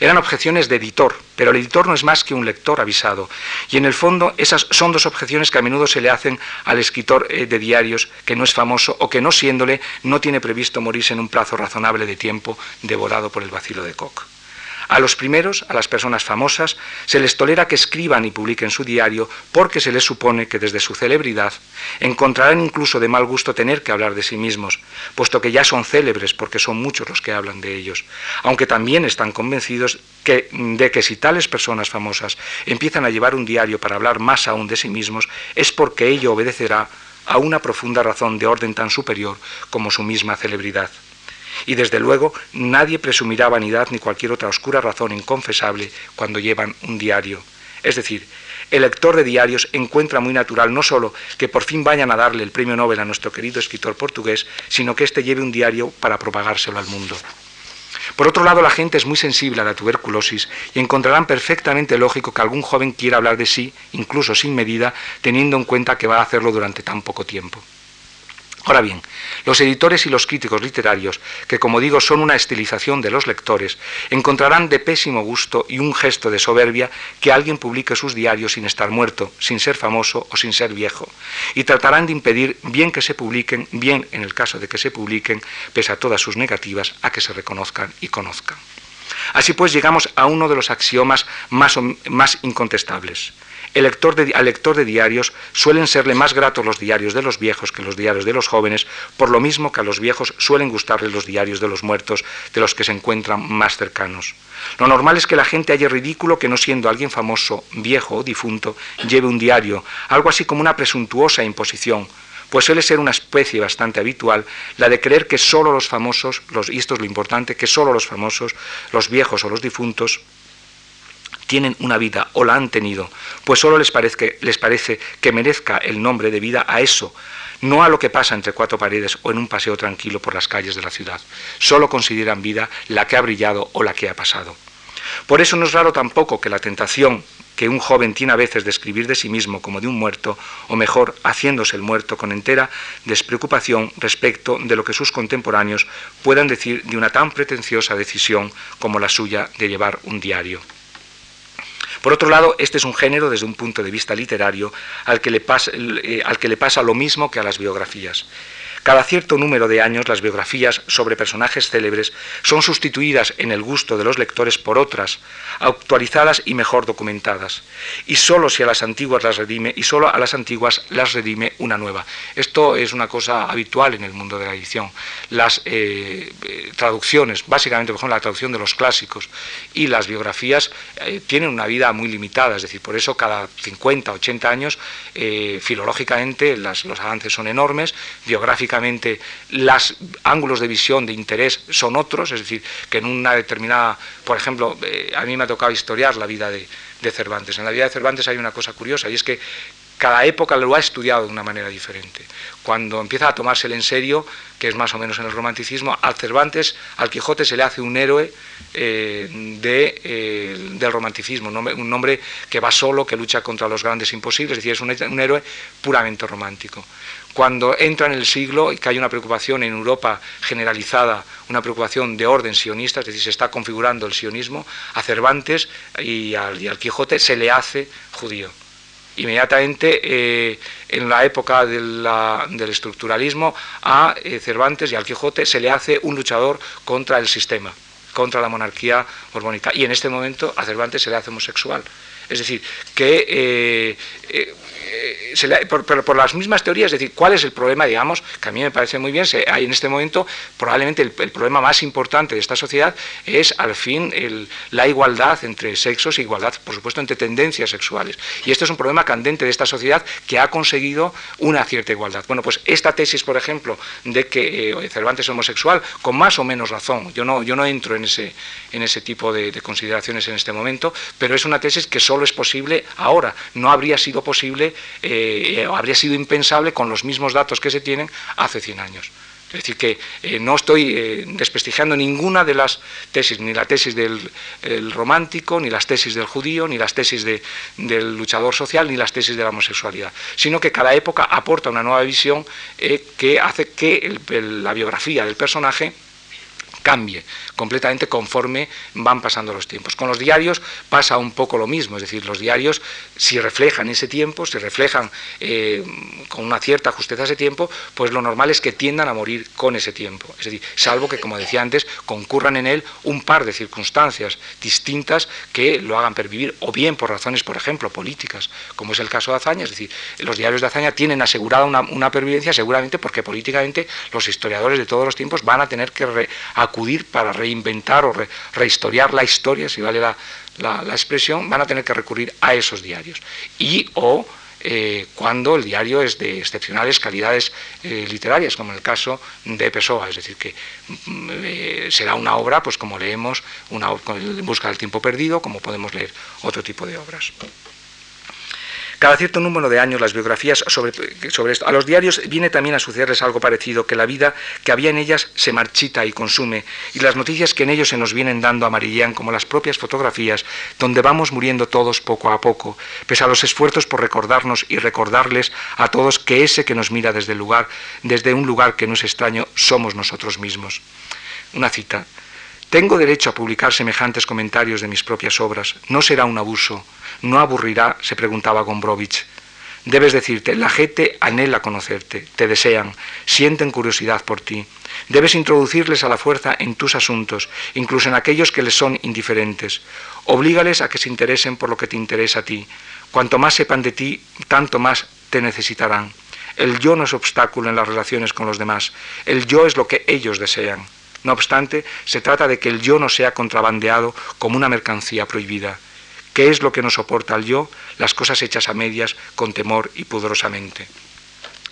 Eran objeciones de editor, pero el editor no es más que un lector avisado. Y en el fondo esas son dos objeciones que a menudo se le hacen al escritor eh, de diarios que no es famoso o que no siéndole no tiene previsto morirse en un plazo razonable de tiempo devorado por el vacilo de Koch. A los primeros, a las personas famosas, se les tolera que escriban y publiquen su diario porque se les supone que desde su celebridad encontrarán incluso de mal gusto tener que hablar de sí mismos, puesto que ya son célebres porque son muchos los que hablan de ellos, aunque también están convencidos de que si tales personas famosas empiezan a llevar un diario para hablar más aún de sí mismos, es porque ello obedecerá a una profunda razón de orden tan superior como su misma celebridad. Y desde luego nadie presumirá vanidad ni cualquier otra oscura razón inconfesable cuando llevan un diario. Es decir, el lector de diarios encuentra muy natural no solo que por fin vayan a darle el premio Nobel a nuestro querido escritor portugués, sino que éste lleve un diario para propagárselo al mundo. Por otro lado, la gente es muy sensible a la tuberculosis y encontrarán perfectamente lógico que algún joven quiera hablar de sí, incluso sin medida, teniendo en cuenta que va a hacerlo durante tan poco tiempo. Ahora bien, los editores y los críticos literarios, que como digo son una estilización de los lectores, encontrarán de pésimo gusto y un gesto de soberbia que alguien publique sus diarios sin estar muerto, sin ser famoso o sin ser viejo, y tratarán de impedir bien que se publiquen, bien en el caso de que se publiquen, pese a todas sus negativas, a que se reconozcan y conozcan. Así pues llegamos a uno de los axiomas más, más incontestables. De, al lector de diarios suelen serle más gratos los diarios de los viejos que los diarios de los jóvenes, por lo mismo que a los viejos suelen gustarle los diarios de los muertos, de los que se encuentran más cercanos. Lo normal es que la gente haya ridículo que no siendo alguien famoso, viejo o difunto, lleve un diario, algo así como una presuntuosa imposición, pues suele ser una especie bastante habitual la de creer que solo los famosos, los, y esto es lo importante, que solo los famosos, los viejos o los difuntos, tienen una vida o la han tenido, pues solo les, les parece que merezca el nombre de vida a eso, no a lo que pasa entre cuatro paredes o en un paseo tranquilo por las calles de la ciudad. Solo consideran vida la que ha brillado o la que ha pasado. Por eso no es raro tampoco que la tentación que un joven tiene a veces de escribir de sí mismo como de un muerto, o mejor, haciéndose el muerto con entera despreocupación respecto de lo que sus contemporáneos puedan decir de una tan pretenciosa decisión como la suya de llevar un diario. Por otro lado, este es un género desde un punto de vista literario al que le pasa, eh, al que le pasa lo mismo que a las biografías. Cada cierto número de años las biografías sobre personajes célebres son sustituidas en el gusto de los lectores por otras, actualizadas y mejor documentadas. Y solo si a las antiguas las redime, y solo a las antiguas las redime una nueva. Esto es una cosa habitual en el mundo de la edición. Las eh, eh, traducciones, básicamente, por ejemplo, la traducción de los clásicos y las biografías eh, tienen una vida muy limitada, es decir, por eso cada 50, 80 años, filológicamente, los avances son enormes, biográficamente, los ángulos de visión, de interés son otros, es decir, que en una determinada, por ejemplo, eh, a mí me ha tocado historiar la vida de Cervantes. En la vida de Cervantes hay una cosa curiosa y es que cada época lo ha estudiado de una manera diferente. Cuando empieza a tomárselo en serio, que es más o menos en el romanticismo, al Cervantes, al Quijote se le hace un héroe eh, eh, del romanticismo, un hombre, que va solo, que lucha contra los grandes imposibles, es decir, es un, héroe puramente romántico. Cuando entra en el siglo y que hay una preocupación en Europa generalizada, una preocupación de orden sionista, es decir, se está configurando el sionismo, a Cervantes y al, y al Quijote se le hace judío inmediatamente eh, en la época del estructuralismo a eh, Cervantes y al Quijote se le hace un luchador contra el sistema, contra la monarquía borbónica. Y en este momento a Cervantes se le hace homosexual. Es decir, que eh, eh, por, por, las mismas teorías, es decir, ¿cuál es el problema, digamos, que a mí me parece muy bien, hay en este momento probablemente el, problema más importante de esta sociedad es al fin la igualdad entre sexos e igualdad, por supuesto, entre tendencias sexuales. Y este es un problema candente de esta sociedad que ha conseguido una cierta igualdad. Bueno, pues esta tesis, por ejemplo, de que eh, Cervantes es homosexual, con más o menos razón, yo no, yo no entro en ese, en ese tipo de, de consideraciones en este momento, pero es una tesis que solo es posible ahora, no habría sido posible eh, habría sido impensable con los mismos datos que se tienen hace 100 años. Es decir, que eh, no estoy eh, desprestigiando ninguna de las tesis, ni la tesis del romántico, ni las tesis del judío, ni las tesis del luchador social, ni las tesis de la homosexualidad, sino que cada época aporta una nueva visión que hace que la biografía del personaje cambie completamente conforme van pasando los tiempos. Con los diarios pasa un poco lo mismo, es decir, los diarios si reflejan ese tiempo, si reflejan eh, con una cierta justeza ese tiempo, pues lo normal es que tiendan a morir con ese tiempo. Es decir, salvo que, como decía antes, concurran en él un par de circunstancias distintas que lo hagan pervivir, o bien por razones, por ejemplo, políticas, como es el caso de Azaña, es decir, los diarios de Azaña tienen asegurada una, pervivencia seguramente porque políticamente los historiadores de todos los tiempos van a tener que acudir para reinventar o rehistoriar la historia, si vale la, la, expresión, van a tener que recurrir a esos diarios. Y o eh, cuando el diario es de excepcionales calidades eh, literarias, como en el caso de Pessoa, es decir, que mm, eh, será una obra, pues como leemos, una, en busca del tiempo perdido, como podemos leer otro tipo de obras. Cada cierto número de años las biografías sobre, esto. A los diarios viene también a sucederles algo parecido, que la vida que había en ellas se marchita y consume, y las noticias que en ellos se nos vienen dando amarillean como las propias fotografías, donde vamos muriendo todos poco a poco, pese a los esfuerzos por recordarnos y recordarles a todos que ese que nos mira desde el lugar, desde un lugar que no es extraño, somos nosotros mismos. Una cita. Tengo derecho a publicar semejantes comentarios de mis propias obras. No será un abuso. ¿No aburrirá? se preguntaba Gombrowicz. Debes decirte, la gente anhela conocerte, te desean, sienten curiosidad por ti. Debes introducirles a la fuerza en tus asuntos, incluso en aquellos que les son indiferentes. Oblígales a que se interesen por lo que te interesa a ti. Cuanto más sepan de ti, tanto más te necesitarán. El yo no es obstáculo en las relaciones con los demás. El yo es lo que ellos desean. No obstante, se trata de que el yo no sea contrabandeado como una mercancía prohibida. ¿Qué es lo que nos soporta al yo? Las cosas hechas a medias, con temor y pudorosamente.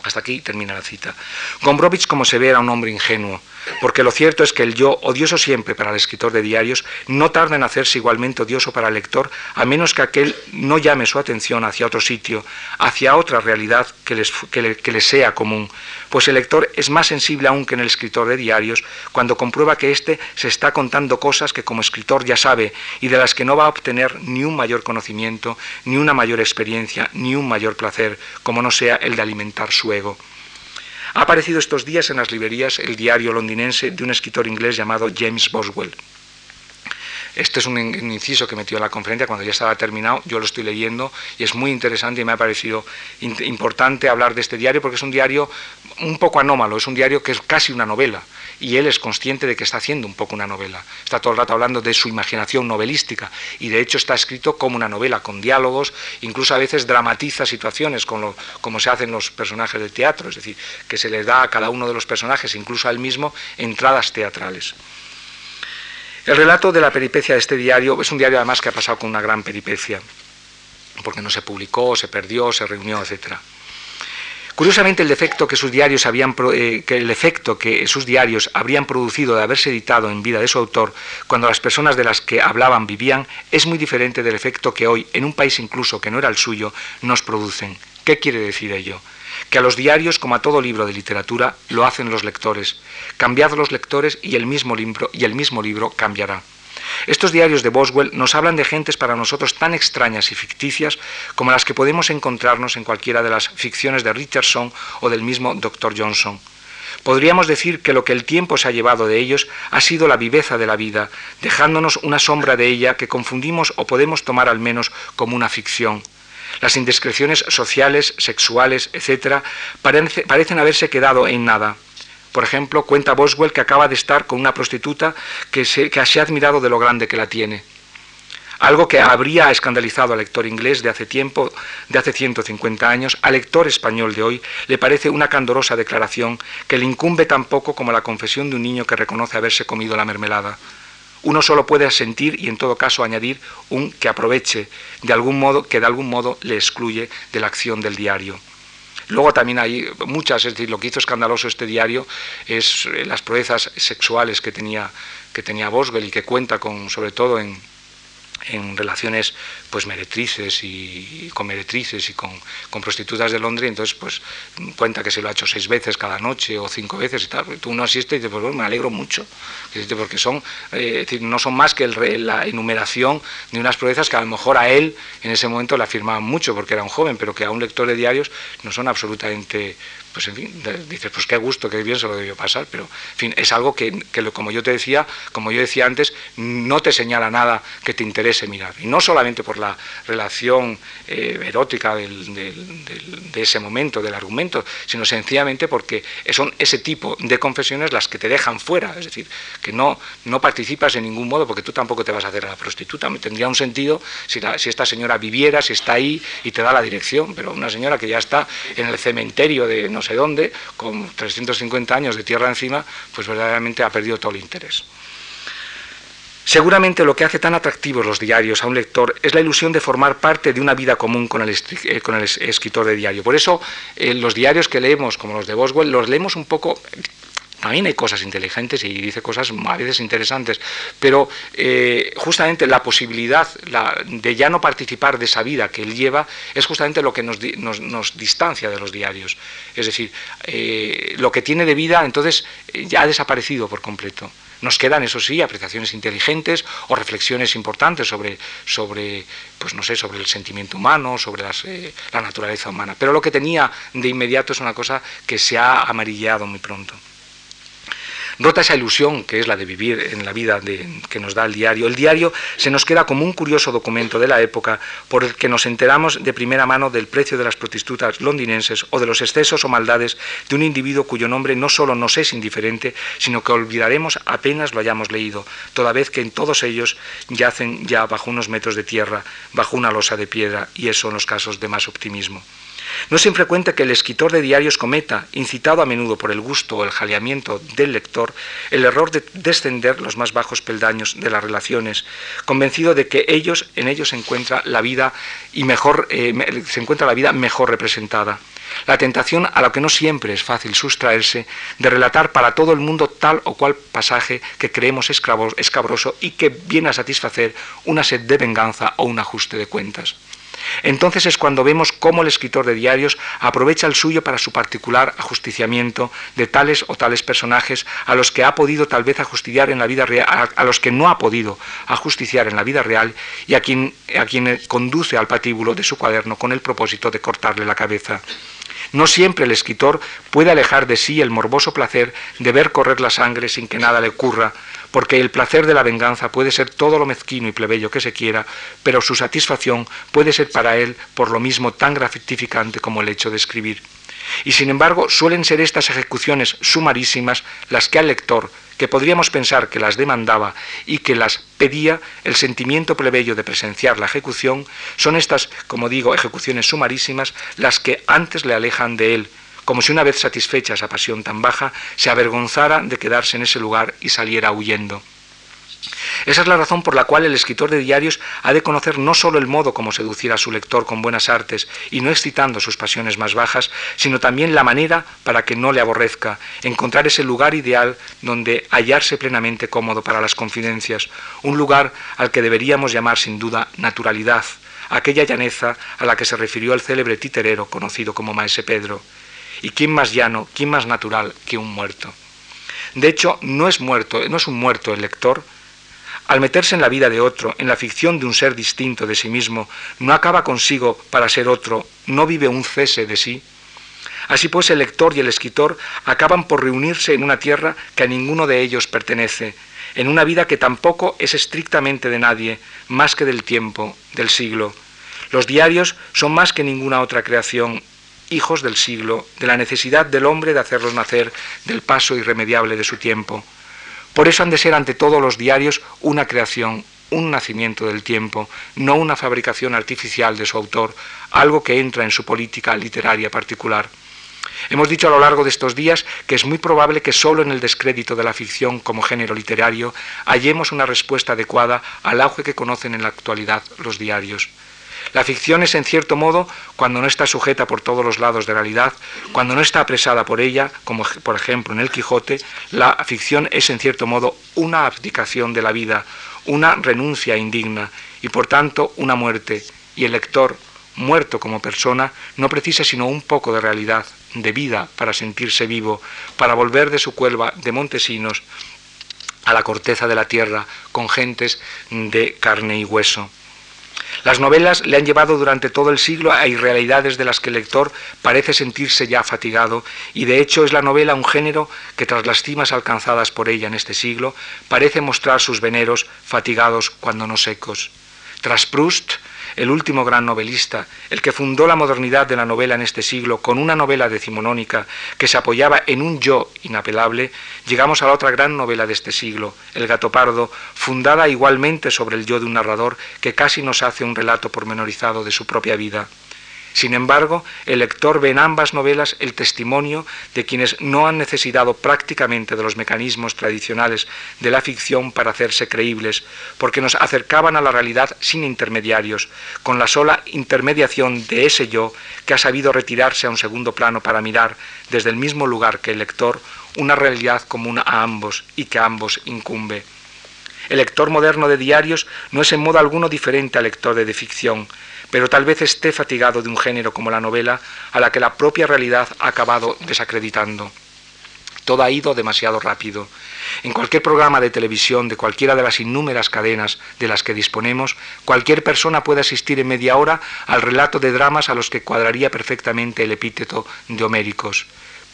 Hasta aquí termina la cita. Gombrowicz, como se ve, era un hombre ingenuo, porque lo cierto es que el yo, odioso siempre para el escritor de diarios, no tarda en hacerse igualmente odioso para el lector, a menos que aquel no llame su atención hacia otro sitio, hacia otra realidad que, les, le, que sea común, pues el lector es más sensible aún que en el escritor de diarios cuando comprueba que éste se está contando cosas que como escritor ya sabe y de las que no va a obtener ni un mayor conocimiento, ni una mayor experiencia, ni un mayor placer, como no sea el de alimentar su ego. Ha aparecido estos días en las librerías el diario londinense de un escritor inglés llamado James Boswell. Este es un inciso que metió en la conferencia cuando ya estaba terminado, yo lo estoy leyendo y es muy interesante y me ha parecido importante hablar de este diario porque es un diario un poco anómalo, es un diario que es casi una novela y él es consciente de que está haciendo un poco una novela. Está todo el rato hablando de su imaginación novelística y de hecho está escrito como una novela, con diálogos, incluso a veces dramatiza situaciones como se hacen los personajes de teatro, es decir, que se le da a cada uno de los personajes, incluso a él mismo, entradas teatrales. El relato de la peripecia de este diario es un diario además que ha pasado con una gran peripecia, porque no se publicó, se perdió, se reunió, etc. Curiosamente, el, defecto que sus diarios habían, eh, el efecto que sus diarios habrían producido de haberse editado en vida de su autor, cuando las personas de las que hablaban vivían, es muy diferente del efecto que hoy, en un país incluso que no era el suyo, nos producen. ¿Qué quiere decir ello? Que a los diarios, como a todo libro de literatura, lo hacen los lectores. Cambiad los lectores y el mismo libro, y el mismo libro cambiará. Estos diarios de Boswell nos hablan de gentes para nosotros tan extrañas y ficticias como las que podemos encontrarnos en cualquiera de las ficciones de Richardson o del mismo Dr. Johnson. Podríamos decir que lo que el tiempo se ha llevado de ellos ha sido la viveza de la vida, dejándonos una sombra de ella que confundimos o podemos tomar al menos como una ficción. Las indiscreciones sociales, sexuales, etc., parecen haberse quedado en nada. Por ejemplo, cuenta Boswell que acaba de estar con una prostituta que se, ha admirado de lo grande que la tiene. Algo que habría escandalizado al lector inglés de hace tiempo, de hace 150 años, al lector español de hoy le parece una candorosa declaración que le incumbe tan poco como la confesión de un niño que reconoce haberse comido la mermelada. Uno solo puede asentir y en todo caso añadir un que aproveche, de algún modo, que de algún modo le excluye de la acción del diario. Luego también hay muchas, es decir, lo que hizo escandaloso este diario es eh, las proezas sexuales que tenía, que tenía Boswell y que cuenta con, sobre todo en, en relaciones pues meretrices y, con meretrices y con, prostitutas de Londres, entonces pues cuenta que se lo ha hecho seis veces cada noche o cinco veces y tal, tú no asistes y dices, pues bueno, me alegro mucho, porque son, eh, no son más que la enumeración de unas proezas que a lo mejor a él en ese momento le afirmaban mucho porque era un joven, pero que a un lector de diarios no son absolutamente pues en fin, dices, pues qué gusto, qué bien se lo debió pasar, pero en fin, es algo que, como yo te decía, como yo decía antes, no te señala nada que te interese mirar. Y no solamente por la relación eh, erótica de ese momento, del argumento, sino sencillamente porque son ese tipo de confesiones las que te dejan fuera, es decir, que no, no participas en ningún modo porque tú tampoco te vas a hacer a la prostituta. Tendría un sentido si, esta señora viviera, si está ahí y te da la dirección, pero una señora que ya está en el cementerio de no sé dónde, con 350 años de tierra encima, pues verdaderamente ha perdido todo el interés. Seguramente lo que hace tan atractivos los diarios a un lector es la ilusión de formar parte de una vida común con el, eh, con el escritor de diario. Por eso eh, los diarios que leemos, como los de Boswell, los leemos un poco también hay cosas inteligentes y dice cosas a veces interesantes, pero eh, justamente la posibilidad de ya no participar de esa vida que él lleva es justamente lo que nos, nos, distancia de los diarios. Es decir, eh, lo que tiene de vida entonces eh, ya ha desaparecido por completo. Nos quedan, eso sí, apreciaciones inteligentes o reflexiones importantes sobre, sobre pues no sé, sobre el sentimiento humano, sobre la naturaleza humana. Pero lo que tenía de inmediato es una cosa que se ha amarillado muy pronto. Rota esa ilusión que es la de vivir en la vida que nos da el diario, el diario se nos queda como un curioso documento de la época por el que nos enteramos de primera mano del precio de las prostitutas londinenses o de los excesos o maldades de un individuo cuyo nombre no solo nos es indiferente, sino que olvidaremos apenas lo hayamos leído, toda vez que en todos ellos yacen ya bajo unos metros de tierra, bajo una losa de piedra, y eso en los casos de más optimismo. No es infrecuente que el escritor de diarios cometa, incitado a menudo por el gusto o el jaleamiento del lector, el error de descender los más bajos peldaños de las relaciones, convencido de que ellos, en ellos se encuentra la vida y mejor eh, se encuentra la vida mejor representada. La tentación a la que no siempre es fácil sustraerse de relatar para todo el mundo tal o cual pasaje que creemos escabroso y que viene a satisfacer una sed de venganza o un ajuste de cuentas. Entonces es cuando vemos cómo el escritor de diarios aprovecha el suyo para su particular ajusticiamiento de tales o tales personajes a los que ha podido tal vez ajusticiar en la vida real, a, los que no ha podido ajusticiar en la vida real y a quien, a quien conduce al patíbulo de su cuaderno con el propósito de cortarle la cabeza. No siempre el escritor puede alejar de sí el morboso placer de ver correr la sangre sin que nada le ocurra, porque el placer de la venganza puede ser todo lo mezquino y plebeyo que se quiera, pero su satisfacción puede ser para él por lo mismo tan gratificante como el hecho de escribir. Y sin embargo suelen ser estas ejecuciones sumarísimas las que al lector, que podríamos pensar que las demandaba y que las pedía el sentimiento plebeyo de presenciar la ejecución, son estas, como digo, ejecuciones sumarísimas las que antes le alejan de él, como si una vez satisfecha esa pasión tan baja, se avergonzara de quedarse en ese lugar y saliera huyendo. Esa es la razón por la cual el escritor de diarios ha de conocer no solo el modo como seducir a su lector con buenas artes y no excitando sus pasiones más bajas, sino también la manera para que no le aborrezca, encontrar ese lugar ideal donde hallarse plenamente cómodo para las confidencias, un lugar al que deberíamos llamar sin duda naturalidad, aquella llaneza a la que se refirió el célebre titerero conocido como Maese Pedro. ¿Y quién más llano, quién más natural que un muerto? De hecho, no es muerto, no es un muerto el lector, al meterse en la vida de otro, en la ficción de un ser distinto de sí mismo, no acaba consigo para ser otro, no vive un cese de sí. Así pues, el lector y el escritor acaban por reunirse en una tierra que a ninguno de ellos pertenece, en una vida que tampoco es estrictamente de nadie, más que del tiempo, del siglo. Los diarios son más que ninguna otra creación, hijos del siglo, de la necesidad del hombre de hacerlos nacer del paso irremediable de su tiempo. Por eso han de ser ante todos los diarios una creación, un nacimiento del tiempo, no una fabricación artificial de su autor, algo que entra en su política literaria particular. Hemos dicho a lo largo de estos días que es muy probable que solo en el descrédito de la ficción como género literario hallemos una respuesta adecuada al auge que conocen en la actualidad los diarios. La ficción es en cierto modo, cuando no está sujeta por todos los lados de realidad, cuando no está apresada por ella, como por ejemplo en el Quijote, la ficción es en cierto modo una abdicación de la vida, una renuncia indigna y por tanto una muerte. Y el lector, muerto como persona, no precisa sino un poco de realidad, de vida para sentirse vivo, para volver de su cuelva de Montesinos a la corteza de la tierra con gentes de carne y hueso. Las novelas le han llevado durante todo el siglo a irrealidades de las que el lector parece sentirse ya fatigado, y de hecho es la novela un género que tras las cimas alcanzadas por ella en este siglo, parece mostrar sus veneros fatigados cuando no secos. Tras Proust, el último gran novelista, el que fundó la modernidad de la novela en este siglo con una novela decimonónica que se apoyaba en un yo inapelable, llegamos a la otra gran novela de este siglo, El gato pardo, fundada igualmente sobre el yo de un narrador que casi nos hace un relato pormenorizado de su propia vida. Sin embargo, el lector ve en ambas novelas el testimonio de quienes no han necesitado prácticamente de los mecanismos tradicionales de la ficción para hacerse creíbles, porque nos acercaban a la realidad sin intermediarios, con la sola intermediación de ese yo que ha sabido retirarse a un segundo plano para mirar desde el mismo lugar que el lector una realidad común a ambos y que a ambos incumbe. El lector moderno de diarios no es en modo alguno diferente al lector de ficción, pero tal vez esté fatigado de un género como la novela a la que la propia realidad ha acabado desacreditando. Todo ha ido demasiado rápido. En cualquier programa de televisión de cualquiera de las innúmeras cadenas de las que disponemos, cualquier persona puede asistir en media hora al relato de dramas a los que cuadraría perfectamente el epíteto de homéricos.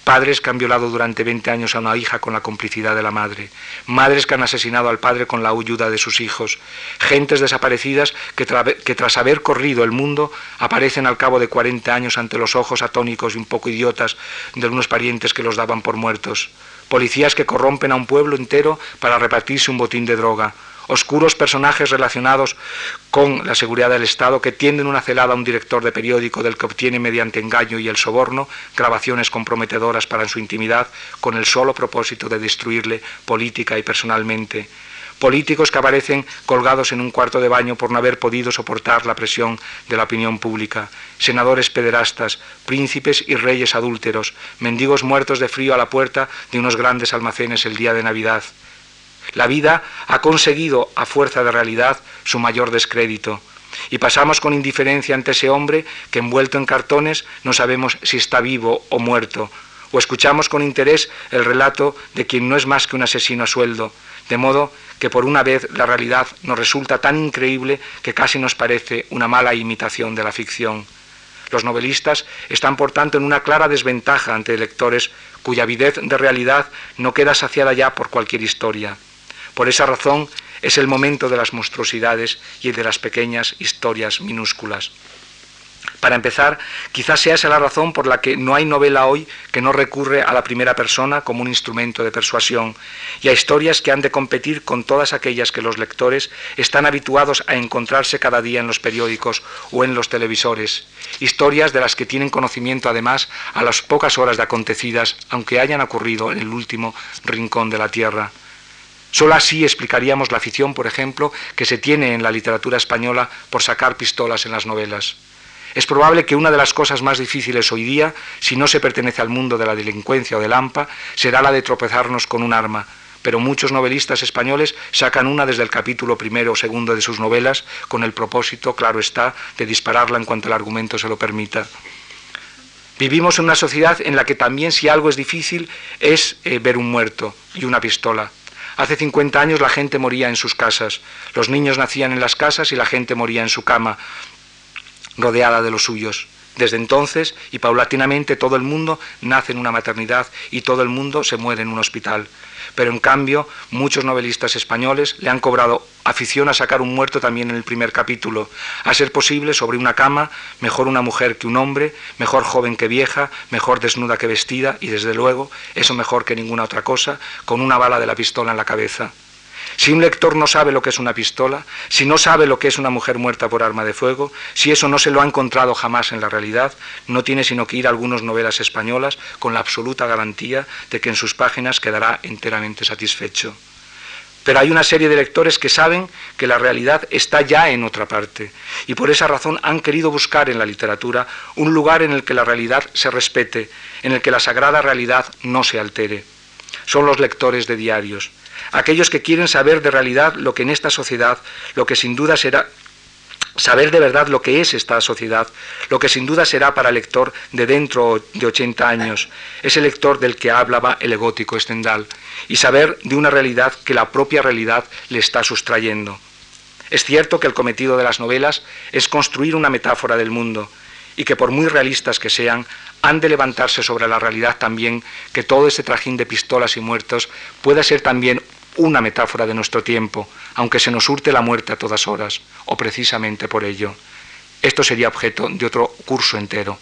Padres que han violado durante 20 años a una hija con la complicidad de la madre, madres que han asesinado al padre con la ayuda de sus hijos, gentes desaparecidas que, tras haber corrido el mundo aparecen al cabo de 40 años ante los ojos atónicos y un poco idiotas de unos parientes que los daban por muertos, policías que corrompen a un pueblo entero para repartirse un botín de droga, oscuros personajes relacionados con la seguridad del Estado que tienden una celada a un director de periódico del que obtiene mediante engaño y el soborno grabaciones comprometedoras para su intimidad con el solo propósito de destruirle política y personalmente. Políticos que aparecen colgados en un cuarto de baño por no haber podido soportar la presión de la opinión pública, senadores pederastas, príncipes y reyes adúlteros, mendigos muertos de frío a la puerta de unos grandes almacenes el día de Navidad, la vida ha conseguido, a fuerza de realidad, su mayor descrédito. Y pasamos con indiferencia ante ese hombre que envuelto en cartones no sabemos si está vivo o muerto. O escuchamos con interés el relato de quien no es más que un asesino a sueldo. De modo que por una vez la realidad nos resulta tan increíble que casi nos parece una mala imitación de la ficción. Los novelistas están por tanto en una clara desventaja ante lectores cuya avidez de realidad no queda saciada ya por cualquier historia. Por esa razón es el momento de las monstruosidades y de las pequeñas historias minúsculas. Para empezar, quizás sea esa la razón por la que no hay novela hoy que no recurre a la primera persona como un instrumento de persuasión y a historias que han de competir con todas aquellas que los lectores están habituados a encontrarse cada día en los periódicos o en los televisores, historias de las que tienen conocimiento además a las pocas horas de acontecidas, aunque hayan ocurrido en el último rincón de la tierra. Solo así explicaríamos la afición, por ejemplo, que se tiene en la literatura española por sacar pistolas en las novelas. Es probable que una de las cosas más difíciles hoy día, si no se pertenece al mundo de la delincuencia o del AMPA, será la de tropezarnos con un arma, pero muchos novelistas españoles sacan una desde el capítulo primero o segundo de sus novelas con el propósito, claro está, de dispararla en cuanto el argumento se lo permita. Vivimos en una sociedad en la que también si algo es difícil es eh, ver un muerto y una pistola. Hace 50 años la gente moría en sus casas, los niños nacían en las casas y la gente moría en su cama, rodeada de los suyos. Desde entonces y paulatinamente todo el mundo nace en una maternidad y todo el mundo se muere en un hospital pero en cambio muchos novelistas españoles le han cobrado afición a sacar un muerto también en el primer capítulo, a ser posible sobre una cama, mejor una mujer que un hombre, mejor joven que vieja, mejor desnuda que vestida y desde luego, eso mejor que ninguna otra cosa, con una bala de la pistola en la cabeza. Si un lector no sabe lo que es una pistola, si no sabe lo que es una mujer muerta por arma de fuego, si eso no se lo ha encontrado jamás en la realidad, no tiene sino que ir a algunas novelas españolas con la absoluta garantía de que en sus páginas quedará enteramente satisfecho. Pero hay una serie de lectores que saben que la realidad está ya en otra parte y por esa razón han querido buscar en la literatura un lugar en el que la realidad se respete, en el que la sagrada realidad no se altere. Son los lectores de diarios aquellos que quieren saber de realidad lo que en esta sociedad, lo que sin duda será saber de verdad lo que es esta sociedad, lo que sin duda será para el lector de dentro de 80 años, ese lector del que hablaba el egótico Stendhal, y saber de una realidad que la propia realidad le está sustrayendo. Es cierto que el cometido de las novelas es construir una metáfora del mundo, y que por muy realistas que sean, han de levantarse sobre la realidad también que todo ese trajín de pistolas y muertos pueda ser también una metáfora de nuestro tiempo, aunque se nos hurte la muerte a todas horas, o precisamente por ello. Esto sería objeto de otro curso entero.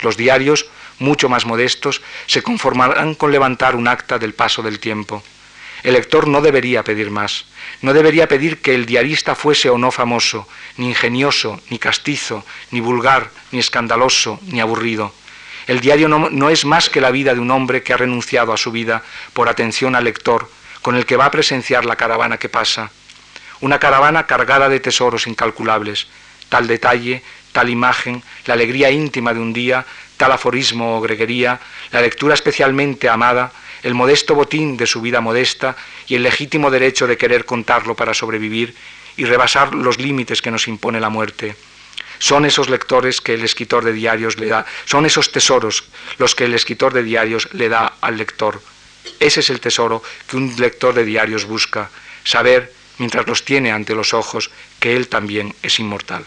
Los diarios, mucho más modestos, se conformarán con levantar un acta del paso del tiempo. El lector no debería pedir más, no debería pedir que el diarista fuese o no famoso, ni ingenioso, ni castizo, ni vulgar, ni escandaloso, ni aburrido. El diario no, no, es más que la vida de un hombre que ha renunciado a su vida por atención al lector, con el que va a presenciar la caravana que pasa. Una caravana cargada de tesoros incalculables, tal detalle, tal imagen, la alegría íntima de un día, tal aforismo o greguería, la lectura especialmente amada, el modesto botín de su vida modesta y el legítimo derecho de querer contarlo para sobrevivir y rebasar los límites que nos impone la muerte. Son esos lectores que el escritor de diarios le da, son esos tesoros los que el escritor de diarios le da al lector. Ese es el tesoro que un lector de diarios busca, saber, mientras los tiene ante los ojos, que él también es inmortal.